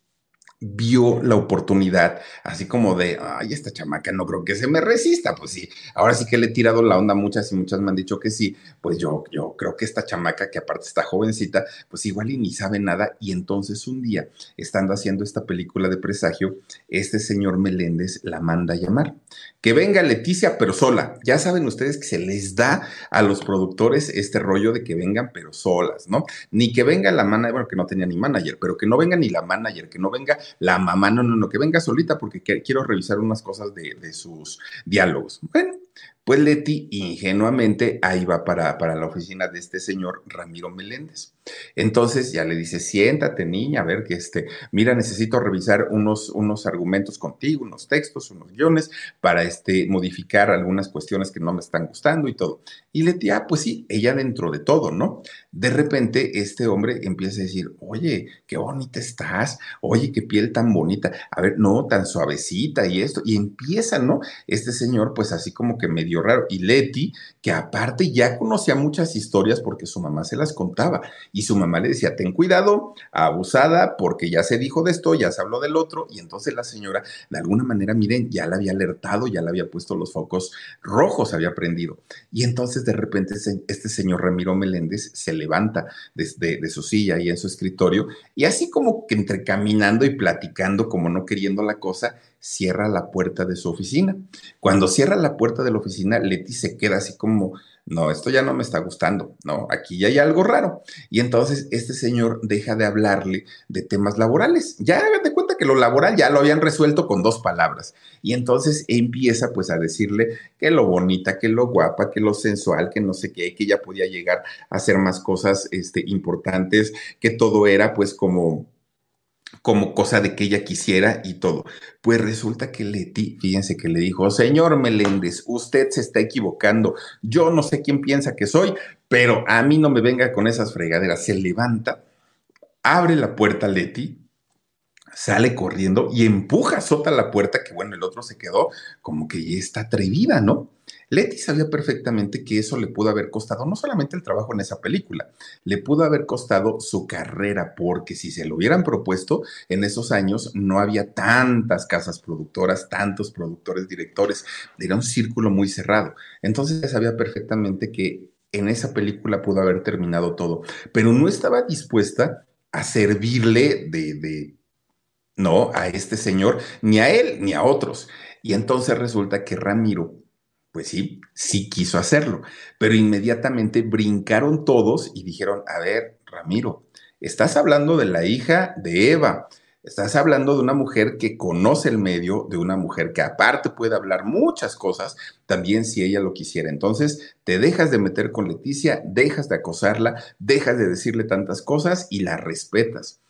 S3: vio la oportunidad, así como de, ay, esta chamaca no creo que se me resista, pues sí, ahora sí que le he tirado la onda muchas y muchas me han dicho que sí, pues yo, yo creo que esta chamaca, que aparte está jovencita, pues igual y ni sabe nada, y entonces un día, estando haciendo esta película de presagio, este señor Meléndez la manda a llamar, que venga Leticia, pero sola, ya saben ustedes que se les da a los productores este rollo de que vengan, pero solas, ¿no? Ni que venga la manager, bueno, que no tenía ni manager, pero que no venga ni la manager, que no venga la mamá, no, no, no, que venga solita porque quiero revisar unas cosas de, de sus diálogos. Bueno, pues Leti ingenuamente ahí va para, para, la oficina de este señor Ramiro Meléndez. Entonces ya le dice, siéntate niña, a ver que este, mira, necesito revisar unos, unos argumentos contigo, unos textos, unos guiones, para este, modificar algunas cuestiones que no me están gustando y todo. Y Leti, ah, pues sí, ella dentro de todo, ¿no? De repente este hombre empieza a decir, oye, qué bonita estás, oye, qué piel tan bonita, a ver, no, tan suavecita y esto, y empieza, ¿no? Este señor, pues así como que medio raro. Y Leti, que aparte ya conocía muchas historias porque su mamá se las contaba y su mamá le decía, ten cuidado, abusada, porque ya se dijo de esto, ya se habló del otro, y entonces la señora, de alguna manera, miren, ya la había alertado, ya le había puesto los focos rojos, había prendido. Y entonces de repente este señor Ramiro Meléndez se levanta desde de su silla y en su escritorio, y así como que entre caminando y platicando, como no queriendo la cosa, cierra la puerta de su oficina. Cuando cierra la puerta de la oficina, Leti se queda así como, no, esto ya no me está gustando, no, aquí ya hay algo raro. Y entonces este señor deja de hablarle de temas laborales. Ya de cuenta que lo laboral ya lo habían resuelto con dos palabras. Y entonces empieza pues a decirle que lo bonita, que lo guapa, que lo sensual, que no sé qué, que ya podía llegar a hacer más cosas este, importantes, que todo era pues como como cosa de que ella quisiera y todo. Pues resulta que Leti, fíjense que le dijo, señor Meléndez, usted se está equivocando, yo no sé quién piensa que soy, pero a mí no me venga con esas fregaderas. Se levanta, abre la puerta Leti, sale corriendo y empuja sota la puerta, que bueno, el otro se quedó como que ya está atrevida, ¿no? Leti sabía perfectamente que eso le pudo haber costado no solamente el trabajo en esa película, le pudo haber costado su carrera, porque si se lo hubieran propuesto en esos años no había tantas casas productoras, tantos productores, directores, era un círculo muy cerrado. Entonces sabía perfectamente que en esa película pudo haber terminado todo, pero no estaba dispuesta a servirle de, de no a este señor, ni a él, ni a otros. Y entonces resulta que Ramiro pues sí, sí quiso hacerlo, pero inmediatamente brincaron todos y dijeron, a ver, Ramiro, estás hablando de la hija de Eva, Estás hablando de una mujer que conoce el medio, de una mujer que aparte puede hablar muchas cosas, también si ella lo quisiera. Entonces, te dejas de meter con Leticia, dejas de acosarla, dejas de decirle tantas cosas y la respetas.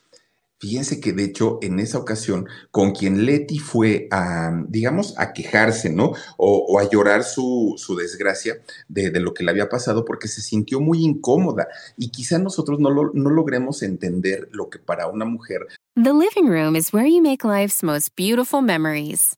S3: Fíjense que de hecho en esa ocasión con quien Leti fue a, digamos, a quejarse, ¿no? O, a llorar su, su desgracia de, de, lo que le había pasado porque se sintió muy incómoda y quizá nosotros no, lo, no logremos entender lo que para una mujer.
S6: The living room is where you make life's most beautiful memories.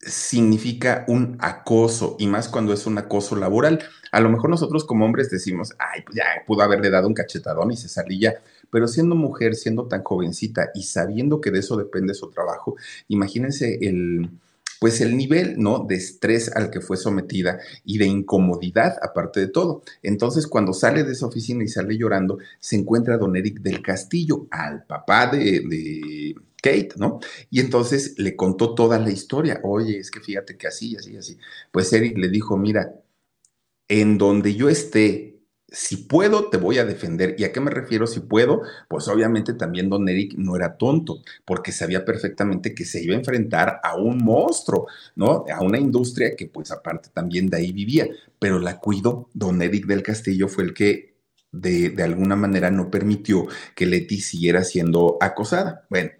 S3: Significa un acoso y más cuando es un acoso laboral. A lo mejor nosotros como hombres decimos, ay, pues ya pudo haberle dado un cachetadón y se salía, pero siendo mujer, siendo tan jovencita y sabiendo que de eso depende su trabajo, imagínense el pues el nivel, ¿no? De estrés al que fue sometida y de incomodidad, aparte de todo. Entonces, cuando sale de esa oficina y sale llorando, se encuentra don Eric del Castillo, al papá de, de Kate, ¿no? Y entonces le contó toda la historia. Oye, es que fíjate que así, así, así. Pues Eric le dijo, mira, en donde yo esté, si puedo, te voy a defender. ¿Y a qué me refiero si puedo? Pues obviamente también don Eric no era tonto, porque sabía perfectamente que se iba a enfrentar a un monstruo, ¿no? A una industria que pues aparte también de ahí vivía, pero la cuidó. Don Eric del Castillo fue el que de, de, alguna manera no permitió que Leti siguiera siendo acosada. Bueno,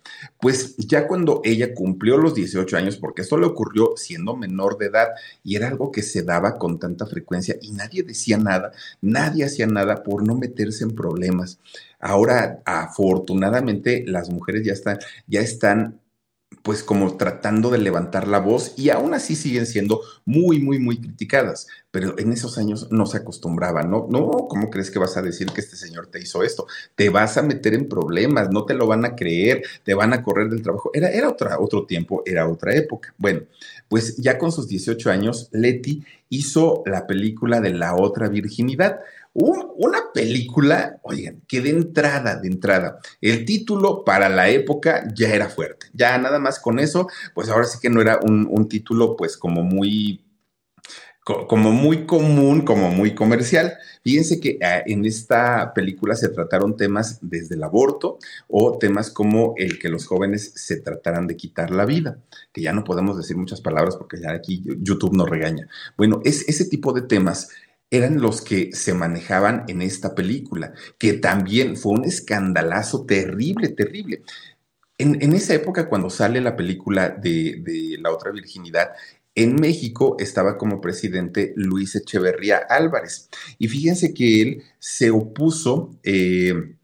S3: pues ya cuando ella cumplió los 18 años, porque esto le ocurrió siendo menor de edad y era algo que se daba con tanta frecuencia y nadie decía nada, nadie hacía nada por no meterse en problemas. Ahora, afortunadamente, las mujeres ya están, ya están pues como tratando de levantar la voz y aún así siguen siendo muy, muy, muy criticadas. Pero en esos años no se acostumbraban, ¿no? No, ¿cómo crees que vas a decir que este señor te hizo esto? Te vas a meter en problemas, no te lo van a creer, te van a correr del trabajo. Era, era otra, otro tiempo, era otra época. Bueno, pues ya con sus 18 años, Leti hizo la película de La otra virginidad una película, oigan, que de entrada, de entrada, el título para la época ya era fuerte. Ya nada más con eso, pues ahora sí que no era un, título pues como muy como muy común, como muy comercial. Fíjense que ah, en esta película se trataron temas desde el aborto o temas como el que los jóvenes se trataran de quitar la vida, que ya no podemos decir muchas palabras porque ya aquí YouTube nos regaña. Bueno, es ese tipo de temas eran los que se manejaban en esta película, que también fue un escandalazo terrible, terrible. En, esa época, cuando sale la película de, La otra virginidad, en México estaba como presidente Luis Echeverría Álvarez. Y fíjense que él se opuso eh,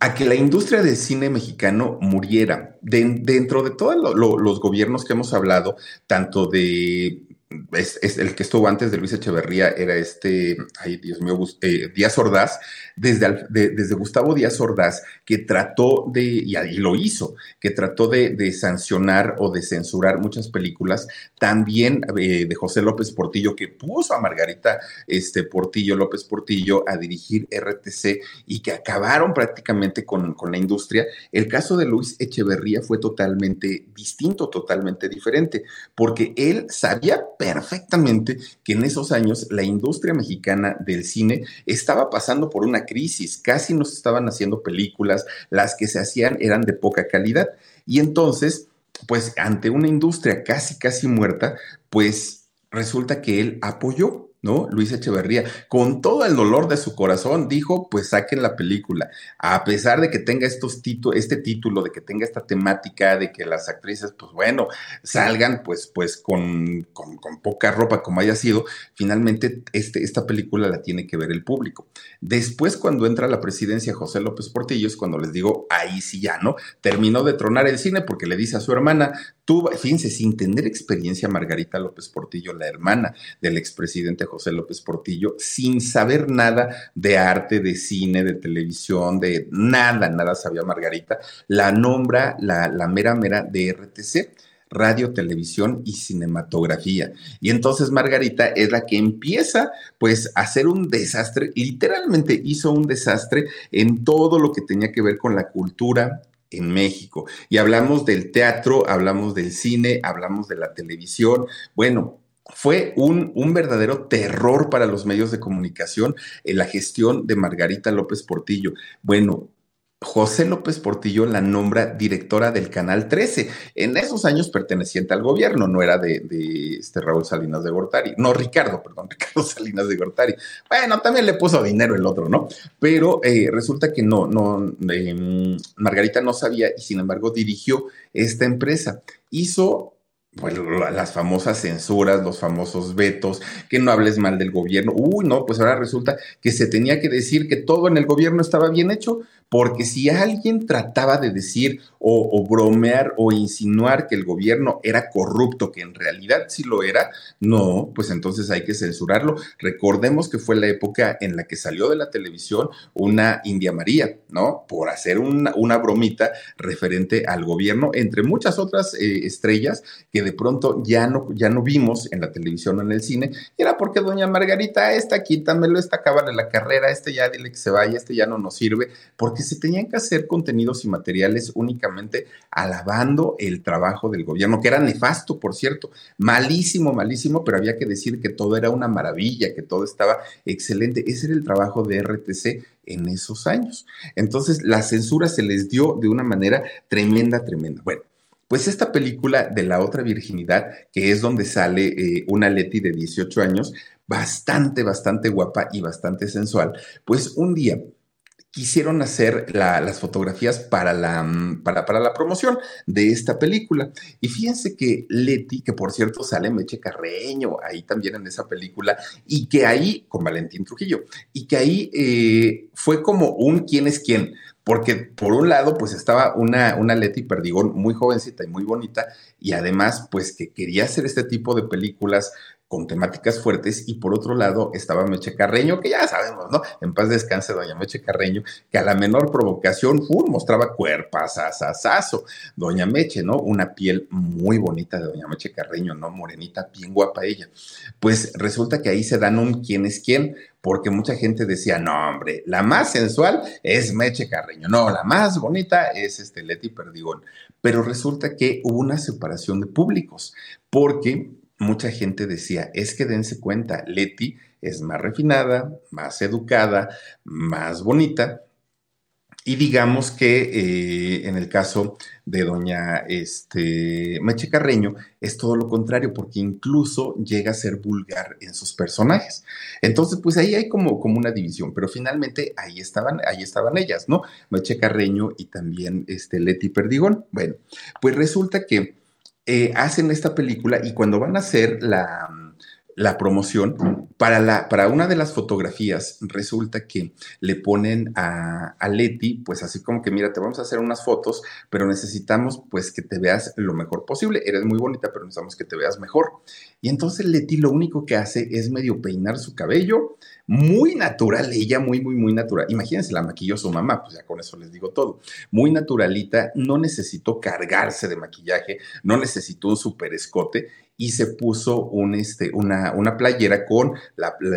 S3: a que la industria del cine mexicano muriera. dentro de todos los gobiernos que hemos hablado, tanto de es, el que estuvo antes de Luis Echeverría era este, ay Dios mío, eh, Díaz Ordaz, desde, desde Gustavo Díaz Ordaz, que trató de, y, lo hizo, que trató de, sancionar o de censurar muchas películas, también eh, de José López Portillo, que puso a Margarita este, Portillo, López Portillo, a dirigir RTC y que acabaron prácticamente con, con la industria. El caso de Luis Echeverría fue totalmente distinto, totalmente diferente, porque él sabía perfectamente que en esos años la industria mexicana del cine estaba pasando por una crisis, casi no se estaban haciendo películas, las que se hacían eran de poca calidad. Y entonces, pues ante una industria casi, casi muerta, pues resulta que él apoyó ¿no? Luis Echeverría, con todo el dolor de su corazón, dijo, pues saquen la película. A pesar de que tenga estos este título, de que tenga esta temática, de que las actrices, pues bueno, salgan pues, pues con, con, poca ropa como haya sido, finalmente este, esta película la tiene que ver el público. Después, cuando entra a la presidencia José López Portillo, es cuando les digo, ahí sí ya, ¿no? Terminó de tronar el cine porque le dice a su hermana, tú, fíjense, sin tener experiencia, Margarita López Portillo, la hermana del expresidente José López Portillo, sin saber nada de arte, de cine, de televisión, de nada, nada sabía Margarita, la nombra la, la mera mera de RTC radio, televisión y cinematografía. Y entonces Margarita es la que empieza pues a hacer un desastre, literalmente hizo un desastre en todo lo que tenía que ver con la cultura, en México. Y hablamos del teatro, hablamos del cine, hablamos de la televisión. Bueno, fue un, un, verdadero terror para los medios de comunicación en la gestión de Margarita López Portillo. Bueno, José López Portillo la nombra directora del Canal 13. En esos años perteneciente al gobierno, no era de, este Raúl Salinas de Gortari. No, Ricardo, perdón, Ricardo Salinas de Gortari. Bueno, también le puso dinero el otro, ¿no? Pero eh, resulta que no, no, em, Margarita no sabía y sin embargo dirigió esta empresa. Hizo bueno, las famosas censuras, los famosos vetos, que no hables mal del gobierno. Uy, no, pues ahora resulta que se tenía que decir que todo en el gobierno estaba bien hecho, porque si alguien trataba de decir o, bromear o insinuar que el gobierno era corrupto, que en realidad sí lo era, no, pues entonces hay que censurarlo. Recordemos que fue la época en la que salió de la televisión una India María, ¿no? Por hacer una, una bromita referente al gobierno, entre muchas otras eh, estrellas que de pronto ya no, ya no vimos en la televisión o en el cine, era porque doña Margarita, esta quítamelo, esta acaba la carrera, este ya dile que se vaya, este ya no nos sirve, porque se tenían que hacer contenidos y materiales únicamente alabando el trabajo del gobierno, que era nefasto, por cierto, malísimo, malísimo, pero había que decir que todo era una maravilla, que todo estaba excelente. Ese era el trabajo de RTC en esos años. Entonces, la censura se les dio de una manera tremenda, tremenda. Bueno, pues esta película de la otra virginidad, que es donde sale eh, una Leti de 18 años, bastante, bastante guapa y bastante sensual, pues un día quisieron hacer las fotografías para la, mm, para, para, la promoción de esta película. Y fíjense que Leti, que por cierto sale Meche Carreño ahí también en esa película, y que ahí, con Valentín Trujillo, y que ahí eh, fue como un quién es quién. Porque por un lado, pues estaba una, una Leti Perdigón muy jovencita y muy bonita, y además, pues que quería hacer este tipo de películas con temáticas fuertes y por otro lado estaba Meche Carreño, que ya sabemos, ¿no? En paz descanse doña Meche Carreño, que a la menor provocación mostraba cuerpas, asasazo. Doña Meche, ¿no? Una piel muy bonita de doña Meche Carreño, ¿no? Morenita, bien guapa ella. Pues resulta que ahí se dan un quién es quién, porque mucha gente decía, no, hombre, la más sensual es Meche Carreño, no, la más bonita es este Leti Perdigón. Pero resulta que hubo una separación de públicos, porque mucha gente decía, es que dense cuenta, Leti es más refinada, más educada, más bonita. Y digamos que eh, en el caso de doña este, Meche Carreño es todo lo contrario, porque incluso llega a ser vulgar en sus personajes. Entonces, pues ahí hay como, como una división, pero finalmente ahí estaban, ahí estaban ellas, ¿no? Meche Carreño y también este, Leti Perdigón. Bueno, pues resulta que eh, hacen esta película y cuando van a hacer la, la promoción, para, la, para una de las fotografías resulta que le ponen a, a, Leti, pues así como que mira, te vamos a hacer unas fotos, pero necesitamos pues que te veas lo mejor posible. Eres muy bonita, pero necesitamos que te veas mejor. Y entonces Leti lo único que hace es medio peinar su cabello, muy natural, ella muy, muy, muy natural. Imagínense, la maquilló su mamá, pues ya con eso les digo todo. Muy naturalita, no necesitó cargarse de maquillaje, no necesitó un super escote y se puso un, este, una, una playera con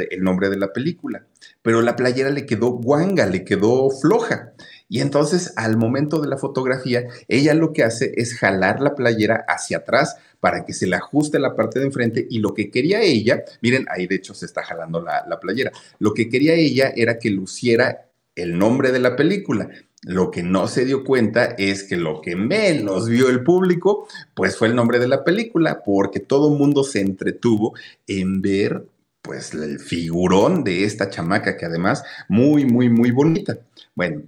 S3: el nombre de la película. Pero la playera le quedó guanga, le quedó floja. Y entonces al momento de la fotografía, ella lo que hace es jalar la playera hacia atrás para que se le ajuste la parte de enfrente y lo que quería ella, miren, ahí de hecho se está jalando la, la playera, lo que quería ella era que luciera el nombre de la película. Lo que no se dio cuenta es que lo que menos vio el público, pues fue el nombre de la película, porque todo el mundo se entretuvo en ver pues el figurón de esta chamaca que además muy, muy, muy bonita. Bueno,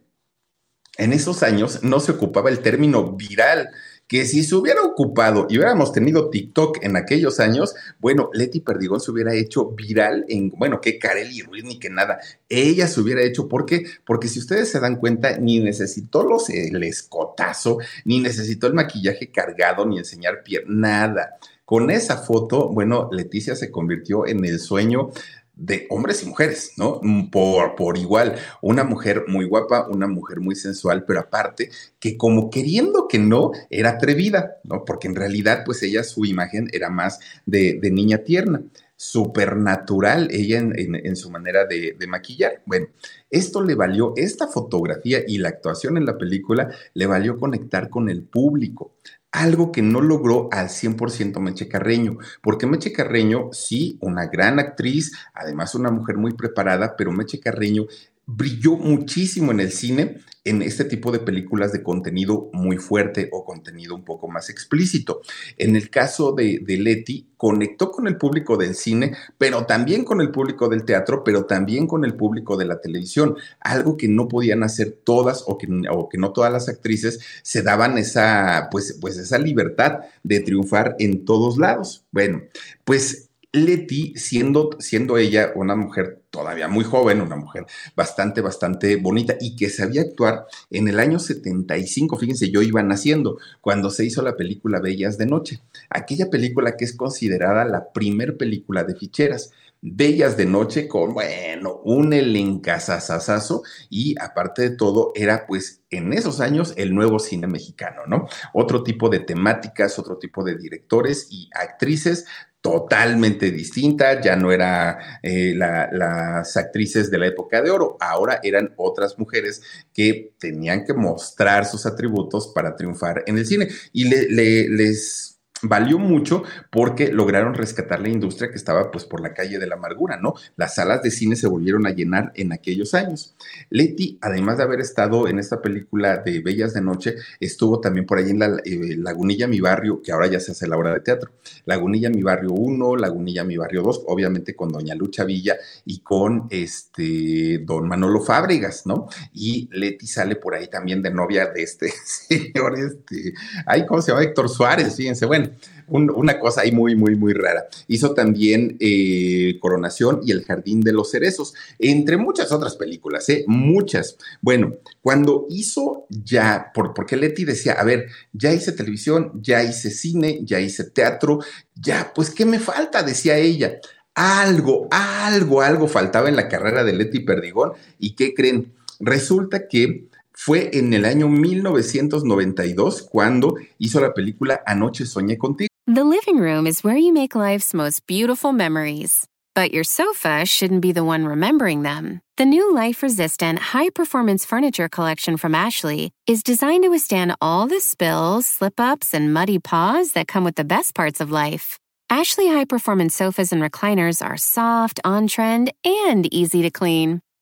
S3: en esos años no se ocupaba el término viral, que si se hubiera ocupado y hubiéramos tenido TikTok en aquellos años, bueno, Leti Perdigón se hubiera hecho viral en, bueno, que Kareli Ruiz ni que nada. Ella se hubiera hecho, ¿por qué? Porque si ustedes se dan cuenta, ni necesitó los, el escotazo, ni necesitó el maquillaje cargado, ni enseñar pie, nada. Con esa foto, bueno, Leticia se convirtió en el sueño de hombres y mujeres, ¿no? Mm, por, por igual, una mujer muy guapa, una mujer muy sensual, pero aparte que como queriendo que no, era atrevida, ¿no? Porque en realidad, pues ella, su imagen era más de, niña tierna supernatural ella en, su manera de, maquillar. Bueno, esto le valió, esta fotografía y la actuación en la película le valió conectar con el público algo que no logró al 100% Meche Carreño, porque Meche Carreño, sí, una gran actriz, además una mujer muy preparada, pero Meche Carreño brilló muchísimo en el cine en este tipo de películas de contenido muy fuerte o contenido un poco más explícito. En el caso de, Leti, conectó con el público del cine, pero también con el público del teatro, pero también con el público de la televisión, algo que no podían hacer todas o que, o que no todas las actrices se daban esa, pues, pues esa libertad de triunfar en todos lados. Bueno, pues Leti, siendo, siendo ella una mujer todavía muy joven, una mujer bastante, bastante bonita y que sabía actuar en el año 75, fíjense, yo iba naciendo cuando se hizo la película Bellas de Noche, aquella película que es considerada la primer película de ficheras. Bellas de Noche con, bueno, un elencazazazazo y aparte de todo era pues en esos años el nuevo cine mexicano, ¿no? Otro tipo de temáticas, otro tipo de directores y actrices totalmente distinta, ya no era eh, las actrices de la época de oro, ahora eran otras mujeres que tenían que mostrar sus atributos para triunfar en el cine. Y les valió mucho porque lograron rescatar la industria que estaba pues por la calle de la amargura, ¿no? Las salas de cine se volvieron a llenar en aquellos años. Leti, además de haber estado en esta película de Bellas de Noche, estuvo también por ahí en la eh, Lagunilla Mi Barrio, que ahora ya se hace la obra de teatro. Lagunilla Mi Barrio 1, Lagunilla Mi Barrio 2, obviamente con Doña Lucha Villa y con este Don Manolo Fábregas, ¿no? Y Leti sale por ahí también de novia de este señor, este, ay, ¿cómo se llama? Héctor Suárez, fíjense, bueno, una cosa ahí muy, muy, muy rara. Hizo también eh, Coronación y El Jardín de los Cerezos, entre muchas otras películas, ¿eh? Muchas. Bueno, cuando hizo ya, por, porque Leti decía, a ver, ya hice televisión, ya hice cine, ya hice teatro, ya, pues, ¿qué me falta? Decía ella. Algo, algo, algo faltaba en la carrera de Leti Perdigón. ¿Y qué creen? Resulta que fue en el año 1992 cuando hizo la película Anoche soñé contigo.
S6: The living room is where you make life's most beautiful memories. But your sofa shouldn't be the one remembering them. The new life resistant, high performance furniture collection from Ashley is designed to withstand all the spills, slip ups, and muddy paws that come with the best parts of life. Ashley high performance sofas and recliners are soft, on trend, and easy to clean.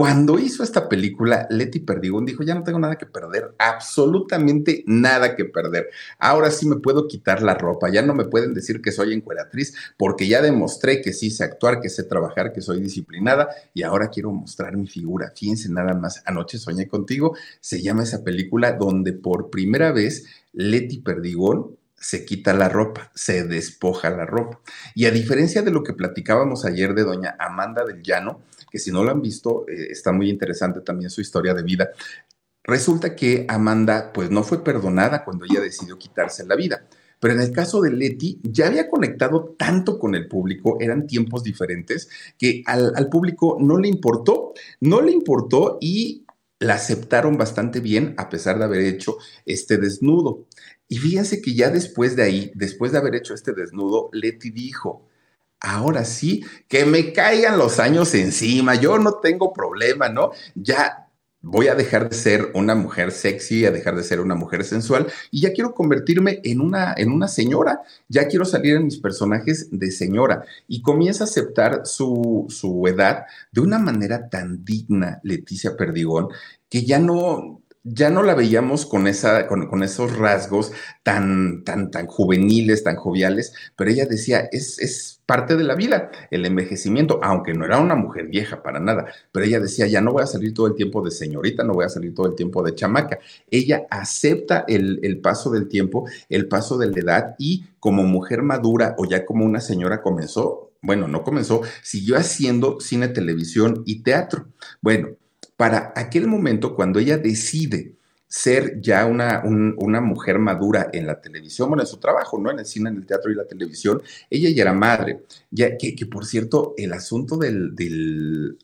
S3: Cuando hizo esta película, Leti Perdigón dijo, ya no tengo nada que perder, absolutamente nada que perder. Ahora sí me puedo quitar la ropa, ya no me pueden decir que soy encueratriz, porque ya demostré que sí sé actuar, que sé trabajar, que soy disciplinada y ahora quiero mostrar mi figura. Fíjense nada más, anoche soñé contigo, se llama esa película donde por primera vez Leti Perdigón se quita la ropa, se despoja la ropa. Y a diferencia de lo que platicábamos ayer de doña Amanda del Llano, que si no lo han visto, eh, está muy interesante también su historia de vida. Resulta que Amanda, pues no fue perdonada cuando ella decidió quitarse la vida. Pero en el caso de Leti, ya había conectado tanto con el público, eran tiempos diferentes, que al, al público no le importó, no le importó y la aceptaron bastante bien a pesar de haber hecho este desnudo. Y fíjense que ya después de ahí, después de haber hecho este desnudo, Leti dijo, ahora sí, que me caigan los años encima, yo no tengo problema, ¿no? Ya voy a dejar de ser una mujer sexy, a dejar de ser una mujer sensual y ya quiero convertirme en una, en una señora, ya quiero salir en mis personajes de señora y comienza a aceptar su, su edad de una manera tan digna, Leticia Perdigón, que ya no, ya no la veíamos con, esa, con, con, esos rasgos tan, tan, tan juveniles, tan joviales, pero ella decía, es, es parte de la vida, el envejecimiento, aunque no era una mujer vieja para nada, pero ella decía, ya no voy a salir todo el tiempo de señorita, no voy a salir todo el tiempo de chamaca. Ella acepta el, el paso del tiempo, el paso de la edad y como mujer madura o ya como una señora comenzó, bueno, no comenzó, siguió haciendo cine, televisión y teatro. Bueno, para aquel momento cuando ella decide ser ya una, un- una mujer madura en la televisión, bueno, en su trabajo, ¿no? En el cine, en el teatro y la televisión, ella ya era madre. Ya que, que, por cierto, el asunto del, del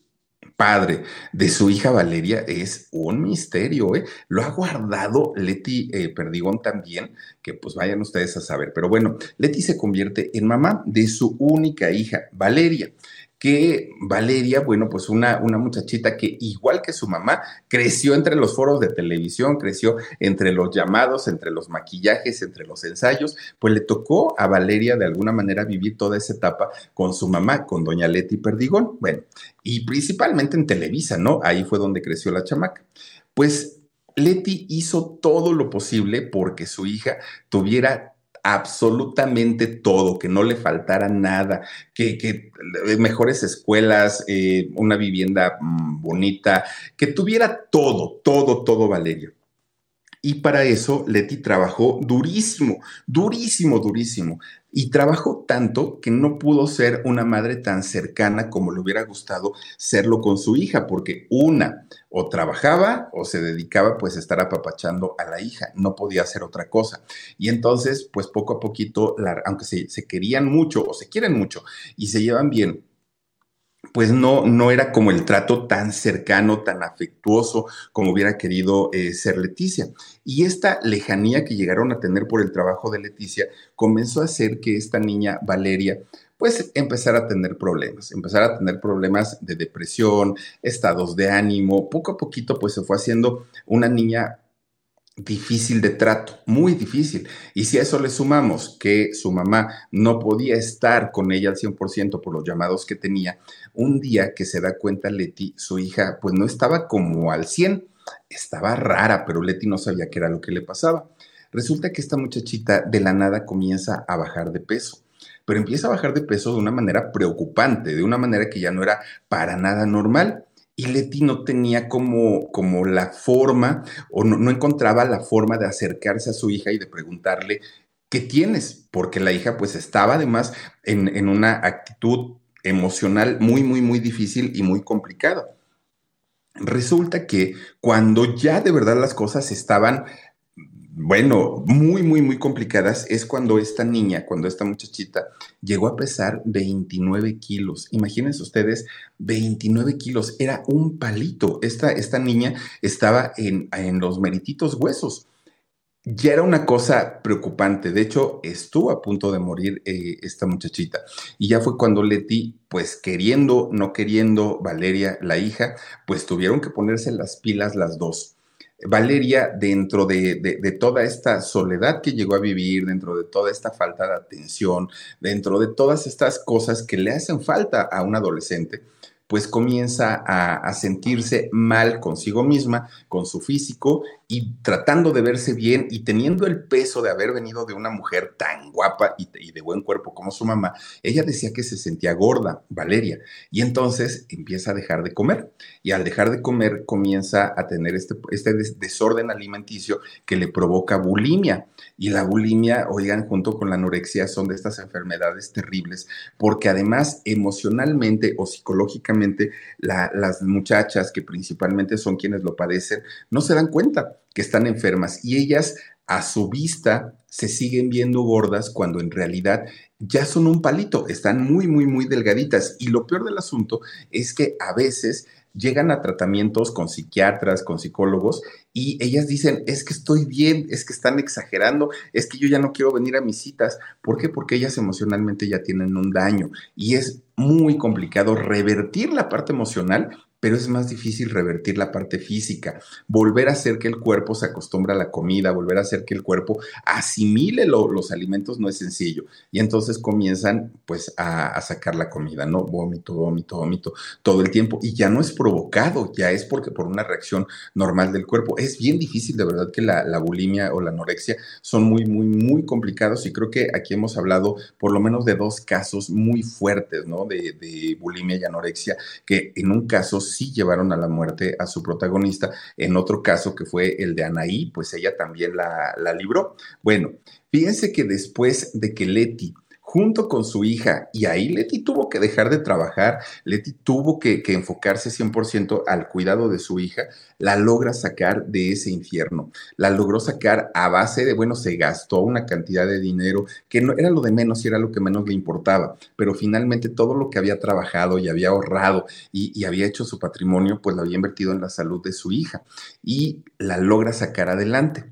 S3: padre de su hija Valeria es un misterio, ¿eh? Lo ha guardado Leti eh, Perdigón también, que pues vayan ustedes a saber. Pero bueno, Leti se convierte en mamá de su única hija, Valeria que Valeria, bueno, pues una, una muchachita que igual que su mamá, creció entre los foros de televisión, creció entre los llamados, entre los maquillajes, entre los ensayos, pues le tocó a Valeria de alguna manera vivir toda esa etapa con su mamá, con doña Leti Perdigón, bueno, y principalmente en Televisa, ¿no? Ahí fue donde creció la chamaca. Pues Leti hizo todo lo posible porque su hija tuviera absolutamente todo, que no le faltara nada, que, que mejores escuelas, eh, una vivienda mm, bonita, que tuviera todo, todo, todo Valeria. Y para eso Leti trabajó durísimo, durísimo, durísimo. Y trabajó tanto que no pudo ser una madre tan cercana como le hubiera gustado serlo con su hija, porque una, o trabajaba o se dedicaba pues a estar apapachando a la hija, no podía hacer otra cosa. Y entonces, pues poco a poquito, la- aunque se, se querían mucho o se quieren mucho y se llevan bien, pues no, no era como el trato tan cercano, tan afectuoso como hubiera querido eh, ser Leticia. Y esta lejanía que llegaron a tener por el trabajo de Leticia comenzó a hacer que esta niña, Valeria, pues empezara a tener problemas, empezara a tener problemas de depresión, estados de ánimo. Poco a poquito, pues se fue haciendo una niña difícil de trato, muy difícil. Y si a eso le sumamos que su mamá no podía estar con ella al 100% por los llamados que tenía, un día que se da cuenta Leti, su hija, pues no estaba como al 100, estaba rara, pero Leti no sabía qué era lo que le pasaba. Resulta que esta muchachita de la nada comienza a bajar de peso, pero empieza a bajar de peso de una manera preocupante, de una manera que ya no era para nada normal. Y Leti no tenía como, como la forma o no, encontraba la forma de acercarse a su hija y de preguntarle, ¿qué tienes? Porque la hija pues estaba además en, en una actitud emocional muy, muy, muy difícil y muy complicada. Resulta que cuando ya de verdad las cosas estaban, bueno, muy, muy, muy complicadas, es cuando esta niña, cuando esta muchachita llegó a pesar 29 kilos. Imagínense ustedes, 29 kilos, era un palito. Esta, esta niña estaba en, en los merititos huesos ya era una cosa preocupante. De hecho, estuvo a punto de morir eh, esta muchachita. Y ya fue cuando Leti, pues queriendo, no queriendo, Valeria, la hija, pues tuvieron que ponerse las pilas las dos. Valeria, dentro de, de, de, toda esta soledad que llegó a vivir, dentro de toda esta falta de atención, dentro de todas estas cosas que le hacen falta a un adolescente, pues comienza a, a, sentirse mal consigo misma, con su físico y tratando de verse bien y teniendo el peso de haber venido de una mujer tan guapa y, de buen cuerpo como su mamá, ella decía que se sentía gorda, Valeria, y entonces empieza a dejar de comer. Y al dejar de comer comienza a tener este, este desorden alimenticio que le provoca bulimia. Y la bulimia, oigan, junto con la anorexia son de estas enfermedades terribles porque además emocionalmente o psicológicamente la, las muchachas que principalmente son quienes lo padecen no se dan cuenta que están enfermas y ellas a su vista se siguen viendo gordas cuando en realidad ya son un palito, están muy, muy, muy delgaditas. Y lo peor del asunto es que a veces llegan a tratamientos con psiquiatras, con psicólogos, y ellas dicen, es que estoy bien, es que están exagerando, es que yo ya no quiero venir a mis citas. ¿Por qué? Porque ellas emocionalmente ya tienen un daño y es muy complicado revertir la parte emocional pero es más difícil revertir la parte física, volver a hacer que el cuerpo se acostumbre a la comida, volver a hacer que el cuerpo asimile lo, los alimentos no es sencillo. Y entonces comienzan pues a, sacar la comida, ¿no? Vómito, vómito, vómito, todo el tiempo. Y ya no es provocado, ya es porque por una reacción normal del cuerpo. Es bien difícil, de verdad, que la, bulimia o la anorexia son muy, muy, muy complicados. Y creo que aquí hemos hablado por lo menos de dos casos muy fuertes, ¿no? De bulimia y anorexia, que en un caso sí llevaron a la muerte a su protagonista. En otro caso, que fue el de Anaí, pues ella también la, la libró. Bueno, fíjense que después de que Leti junto con su hija. Y ahí Leti tuvo que dejar de trabajar, Leti tuvo que, que enfocarse 100% al cuidado de su hija, la logra sacar de ese infierno, la logró sacar a base de, bueno, se gastó una cantidad de dinero que no era lo de menos y era lo que menos le importaba, pero finalmente todo lo que había trabajado y había ahorrado y, y había hecho su patrimonio, pues lo había invertido en la salud de su hija y la logra sacar adelante.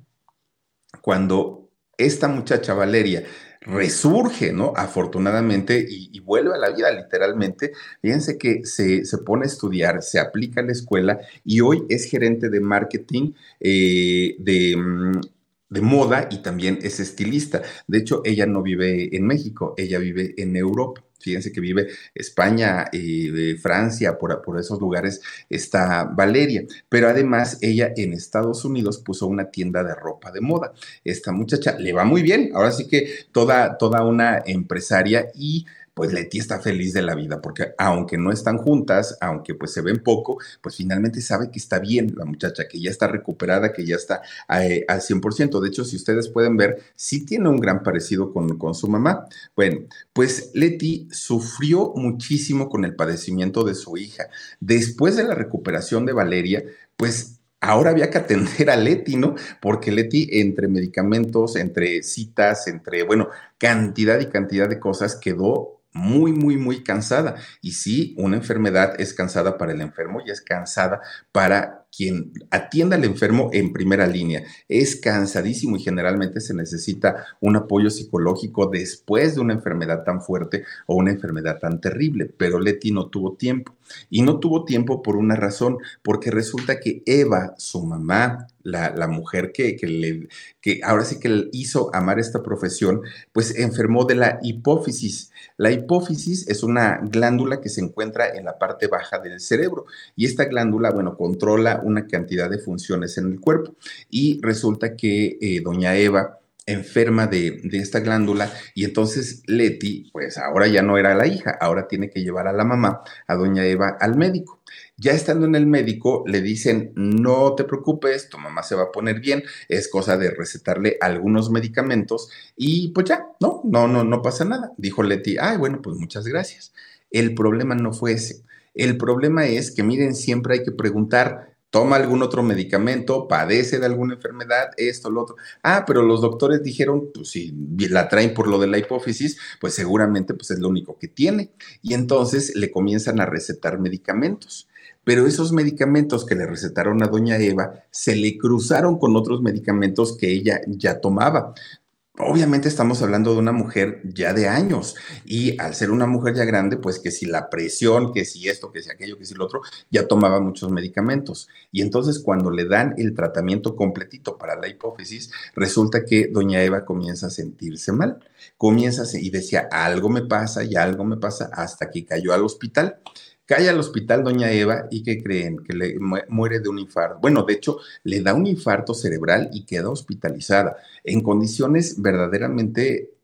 S3: Cuando esta muchacha Valeria resurge, ¿no? Afortunadamente y, vuelve a la vida literalmente. Fíjense que se, se, pone a estudiar, se aplica a la escuela y hoy es gerente de marketing eh, de, mm, de moda y también es estilista. De hecho, ella no vive en México, ella vive en Europa. Fíjense que vive España, eh, Francia, por, por, esos lugares está Valeria. Pero además ella en Estados Unidos puso una tienda de ropa de moda. Esta muchacha le va muy bien. Ahora sí que toda, toda una empresaria y pues Leti está feliz de la vida, porque aunque no están juntas, aunque pues se ven poco, pues finalmente sabe que está bien la muchacha, que ya está recuperada, que ya está eh, al 100%. De hecho, si ustedes pueden ver, sí tiene un gran parecido con, con su mamá. Bueno, pues Leti sufrió muchísimo con el padecimiento de su hija. Después de la recuperación de Valeria, pues ahora había que atender a Leti, ¿no? Porque Leti, entre medicamentos, entre citas, entre, bueno, cantidad y cantidad de cosas, quedó muy, muy, muy cansada. Y sí, una enfermedad es cansada para el enfermo y es cansada para quien atienda al enfermo en primera línea. Es cansadísimo y generalmente se necesita un apoyo psicológico después de una enfermedad tan fuerte o una enfermedad tan terrible. Pero Leti no tuvo tiempo. Y no tuvo tiempo por una razón, porque resulta que Eva, su mamá, la, la mujer que, que, le, que ahora sí que le hizo amar esta profesión, pues enfermó de la hipófisis. La hipófisis es una glándula que se encuentra en la parte baja del cerebro y esta glándula, bueno, controla una cantidad de funciones en el cuerpo. Y resulta que eh, doña Eva enferma de, esta glándula y entonces Leti, pues ahora ya no era la hija, ahora tiene que llevar a la mamá, a doña Eva, al médico. Ya estando en el médico, le dicen, no te preocupes, tu mamá se va a poner bien, es cosa de recetarle algunos medicamentos y pues ya, no, no, no, no pasa nada. Dijo Leti, ay, bueno, pues muchas gracias. El problema no fue ese. El problema es que, miren, siempre hay que preguntar, toma algún otro medicamento, padece de alguna enfermedad, esto, lo otro. Ah, pero los doctores dijeron, pues si la traen por lo de la hipófisis, pues seguramente pues es lo único que tiene. Y entonces le comienzan a recetar medicamentos. Pero esos medicamentos que le recetaron a doña Eva se le cruzaron con otros medicamentos que ella ya tomaba. Obviamente estamos hablando de una mujer ya de años y al ser una mujer ya grande, pues que si la presión, que si esto, que si aquello, que si lo otro, ya tomaba muchos medicamentos. Y entonces cuando le dan el tratamiento completito para la hipófisis, resulta que doña Eva comienza a sentirse mal, comienza a, y decía, algo me pasa y algo me pasa hasta que cayó al hospital. Cae al hospital doña Eva y que creen que le muere de un infarto. Bueno, de hecho, le da un infarto cerebral y queda hospitalizada en condiciones verdaderamente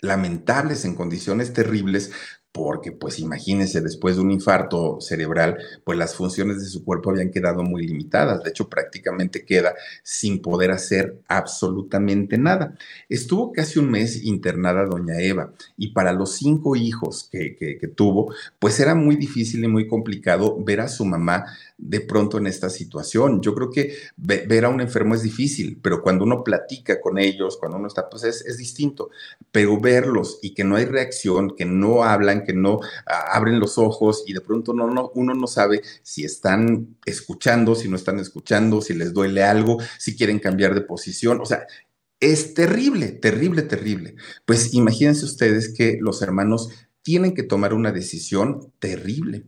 S3: lamentables, en condiciones terribles, porque pues imagínense, después de un infarto cerebral, pues las funciones de su cuerpo habían quedado muy limitadas, de hecho prácticamente queda sin poder hacer absolutamente nada. Estuvo casi un mes internada doña Eva y para los cinco hijos que, que, que tuvo, pues era muy difícil y muy complicado ver a su mamá de pronto en esta situación. Yo creo que ver a un enfermo es difícil, pero cuando uno platica con ellos, cuando uno está, pues es, distinto. Pero verlos y que no hay reacción, que no hablan, que no abren los ojos y de pronto no, no, uno no sabe si están escuchando, si no están escuchando, si les duele algo, si quieren cambiar de posición. O sea, es terrible, terrible, terrible. Pues imagínense ustedes que los hermanos tienen que tomar una decisión terrible.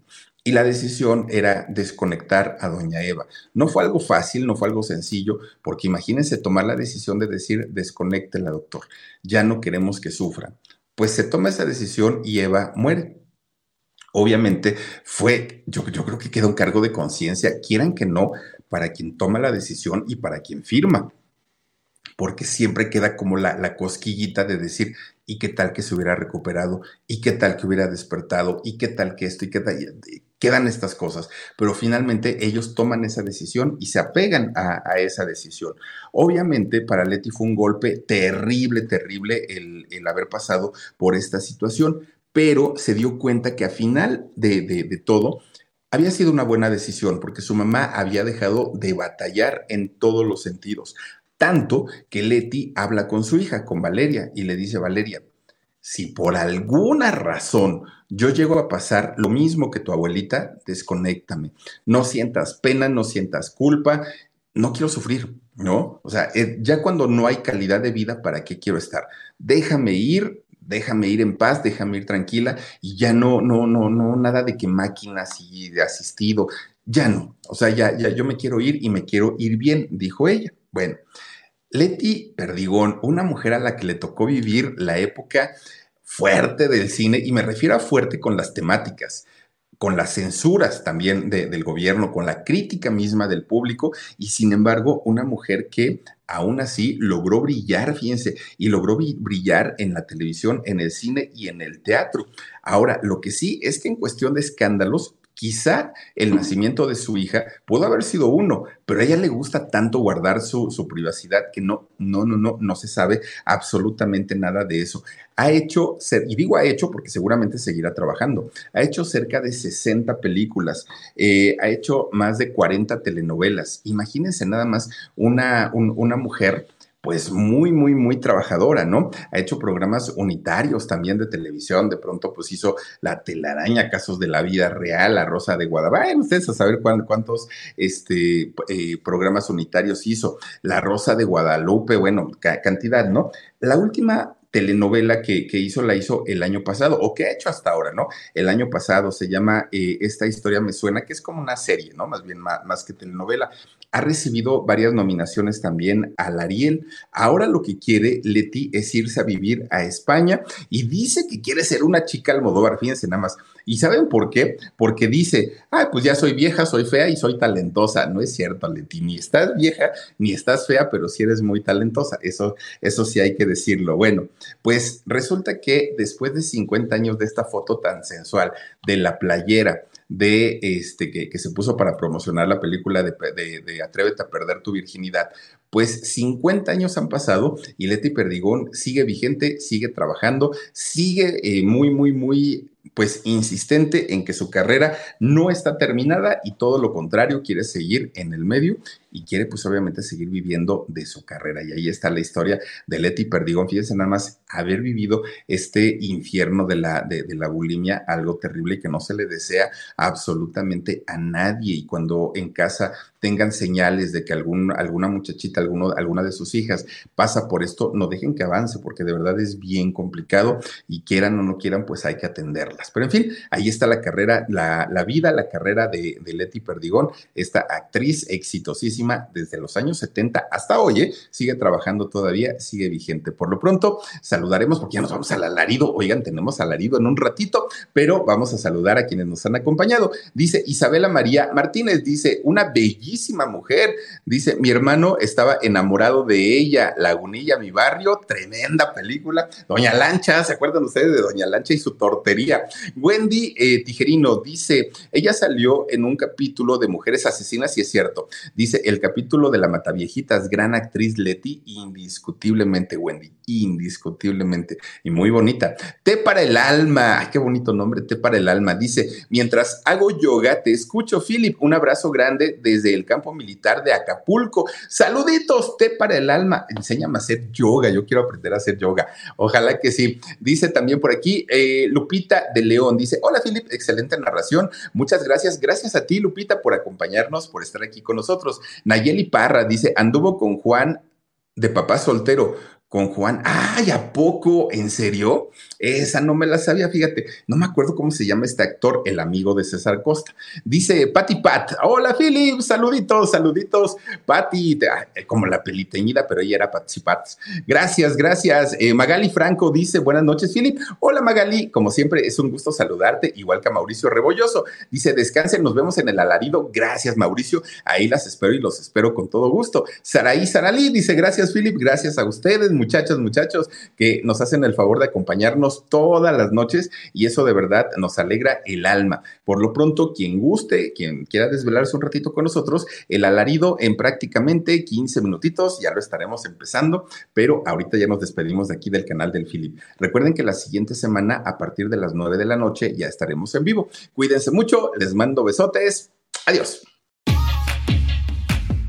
S3: Y la decisión era desconectar a doña Eva. No fue algo fácil, no fue algo sencillo, porque imagínense tomar la decisión de decir, desconéctela, doctor, ya no queremos que sufra. Pues se toma esa decisión y Eva muere. Obviamente fue, yo, yo creo que queda un cargo de conciencia, quieran que no, para quien toma la decisión y para quien firma porque siempre queda como la, la, cosquillita de decir, ¿y qué tal que se hubiera recuperado? ¿Y qué tal que hubiera despertado? ¿Y qué tal que esto? ¿Y qué tal? Quedan estas cosas, pero finalmente ellos toman esa decisión y se apegan a, esa decisión. Obviamente para Leti fue un golpe terrible, terrible el, haber pasado por esta situación, pero se dio cuenta que a final de, de todo había sido una buena decisión porque su mamá había dejado de batallar en todos los sentidos. Tanto que Leti habla con su hija, con Valeria, y le dice, Valeria, si por alguna razón yo llego a pasar lo mismo que tu abuelita, desconéctame. No sientas pena, no sientas culpa, no quiero sufrir, ¿no? O sea, eh, ya cuando no hay calidad de vida, ¿para qué quiero estar? Déjame ir, déjame ir en paz, déjame ir tranquila y ya no, no, no, no, nada de que máquinas y de asistido, ya no. O sea, ya, ya yo me quiero ir y me quiero ir bien, dijo ella. Bueno, Leti Perdigón, una mujer a la que le tocó vivir la época fuerte del cine, y me refiero a fuerte con las temáticas, con las censuras también del gobierno, con la crítica misma del público, y sin embargo, una mujer que aún así logró brillar, fíjense, y logró brillar en la televisión, en el cine y en el teatro. Ahora, lo que sí es que en cuestión de escándalos, Quizá el nacimiento de su hija pudo haber sido uno, pero a ella le gusta tanto guardar su, privacidad que no, no, no, no, no se sabe absolutamente nada de eso. Ha hecho, y digo ha hecho porque seguramente seguirá trabajando, ha hecho cerca de 60 películas, eh, ha hecho más de 40 telenovelas. Imagínense nada más una, una mujer pues muy, muy, muy trabajadora, ¿no? Ha hecho programas unitarios también de televisión, de pronto pues hizo La telaraña, Casos de la Vida Real, La Rosa de Guadalupe, ustedes a saber cuántos este, eh, programas unitarios hizo, La Rosa de Guadalupe, bueno, cantidad, ¿no? La última telenovela que, hizo la hizo el año pasado, o que ha hecho hasta ahora, ¿no? El año pasado se llama eh, Esta historia me suena, que es como una serie, ¿no? Más bien más, más que telenovela. Ha recibido varias nominaciones también al Ariel. Ahora lo que quiere Leti es irse a vivir a España y dice que quiere ser una chica Almodóvar, fíjense nada más. ¿Y saben por qué? Porque dice, ah, pues ya soy vieja, soy fea y soy talentosa. No es cierto, Leti, ni estás vieja ni estás fea, pero sí eres muy talentosa. Eso, eso sí hay que decirlo. Bueno, pues resulta que después de 50 años de esta foto tan sensual de la playera, de este que, se puso para promocionar la película de, de, Atrévete a perder tu virginidad. Pues 50 años han pasado y Leti Perdigón sigue vigente, sigue trabajando, sigue eh, muy, muy, muy pues insistente en que su carrera no está terminada y todo lo contrario, quiere seguir en el medio y quiere pues obviamente seguir viviendo de su carrera. Y ahí está la historia de Leti Perdigón. Fíjense nada más haber vivido este infierno de la, de, la bulimia, algo terrible que no se le desea absolutamente a nadie. Y cuando en casa tengan señales de que algún, alguna muchachita, alguno, alguna de sus hijas pasa por esto, no dejen que avance porque de verdad es bien complicado y quieran o no quieran, pues hay que atenderlas. Pero en fin, ahí está la carrera, la, la vida, la carrera de, de Leti Perdigón, esta actriz exitosísima desde los años 70 hasta hoy, ¿eh? sigue trabajando todavía, sigue vigente. Por lo pronto, saludaremos porque ya nos vamos al alarido. Oigan, tenemos alarido en un ratito, pero vamos a saludar a quienes nos han acompañado. Dice Isabela María Martínez, dice, una bellísima mujer. Dice, mi hermano estaba enamorado de ella, Lagunilla, mi barrio, tremenda película. Doña Lancha, ¿se acuerdan ustedes de Doña Lancha y su tortería? Wendy eh, Tijerino dice, ella salió en un capítulo de Mujeres Asesinas y es cierto. Dice, el capítulo de la Mataviejitas, gran actriz Leti, indiscutiblemente, Wendy, indiscutiblemente y muy bonita. Té para el alma, qué bonito nombre, té para el alma. Dice, mientras hago yoga, te escucho, Philip. Un abrazo grande desde el campo militar de Acapulco. Saluditos, té para el alma. Enséñame a hacer yoga, yo quiero aprender a hacer yoga. Ojalá que sí. Dice también por aquí, eh, Lupita de León, dice, hola, Philip, excelente narración. Muchas gracias. Gracias a ti, Lupita, por acompañarnos, por estar aquí con nosotros. Nayeli Parra dice, anduvo con Juan de papá soltero con Juan. ¡Ay, a poco! ¿En serio? Esa no me la sabía, fíjate. No me acuerdo cómo se llama este actor, el amigo de César Costa. Dice Pati Pat. Hola, Philip. Saluditos, saluditos. Pati, como la peliteñida, pero ella era Patsy Pat. Gracias, gracias. Eh, Magali Franco dice, buenas noches, Philip. Hola, Magali. Como siempre, es un gusto saludarte, igual que a Mauricio Rebolloso. Dice, descansen, nos vemos en el alarido. Gracias, Mauricio. Ahí las espero y los espero con todo gusto. Saraí Saralí dice, gracias, Philip. Gracias a ustedes muchachas, muchachos, que nos hacen el favor de acompañarnos todas las noches y eso de verdad nos alegra el alma. Por lo pronto, quien guste, quien quiera desvelarse un ratito con nosotros, el alarido en prácticamente 15 minutitos, ya lo estaremos empezando, pero ahorita ya nos despedimos de aquí del canal del Philip. Recuerden que la siguiente semana, a partir de las 9 de la noche, ya estaremos en vivo. Cuídense mucho, les mando besotes. Adiós.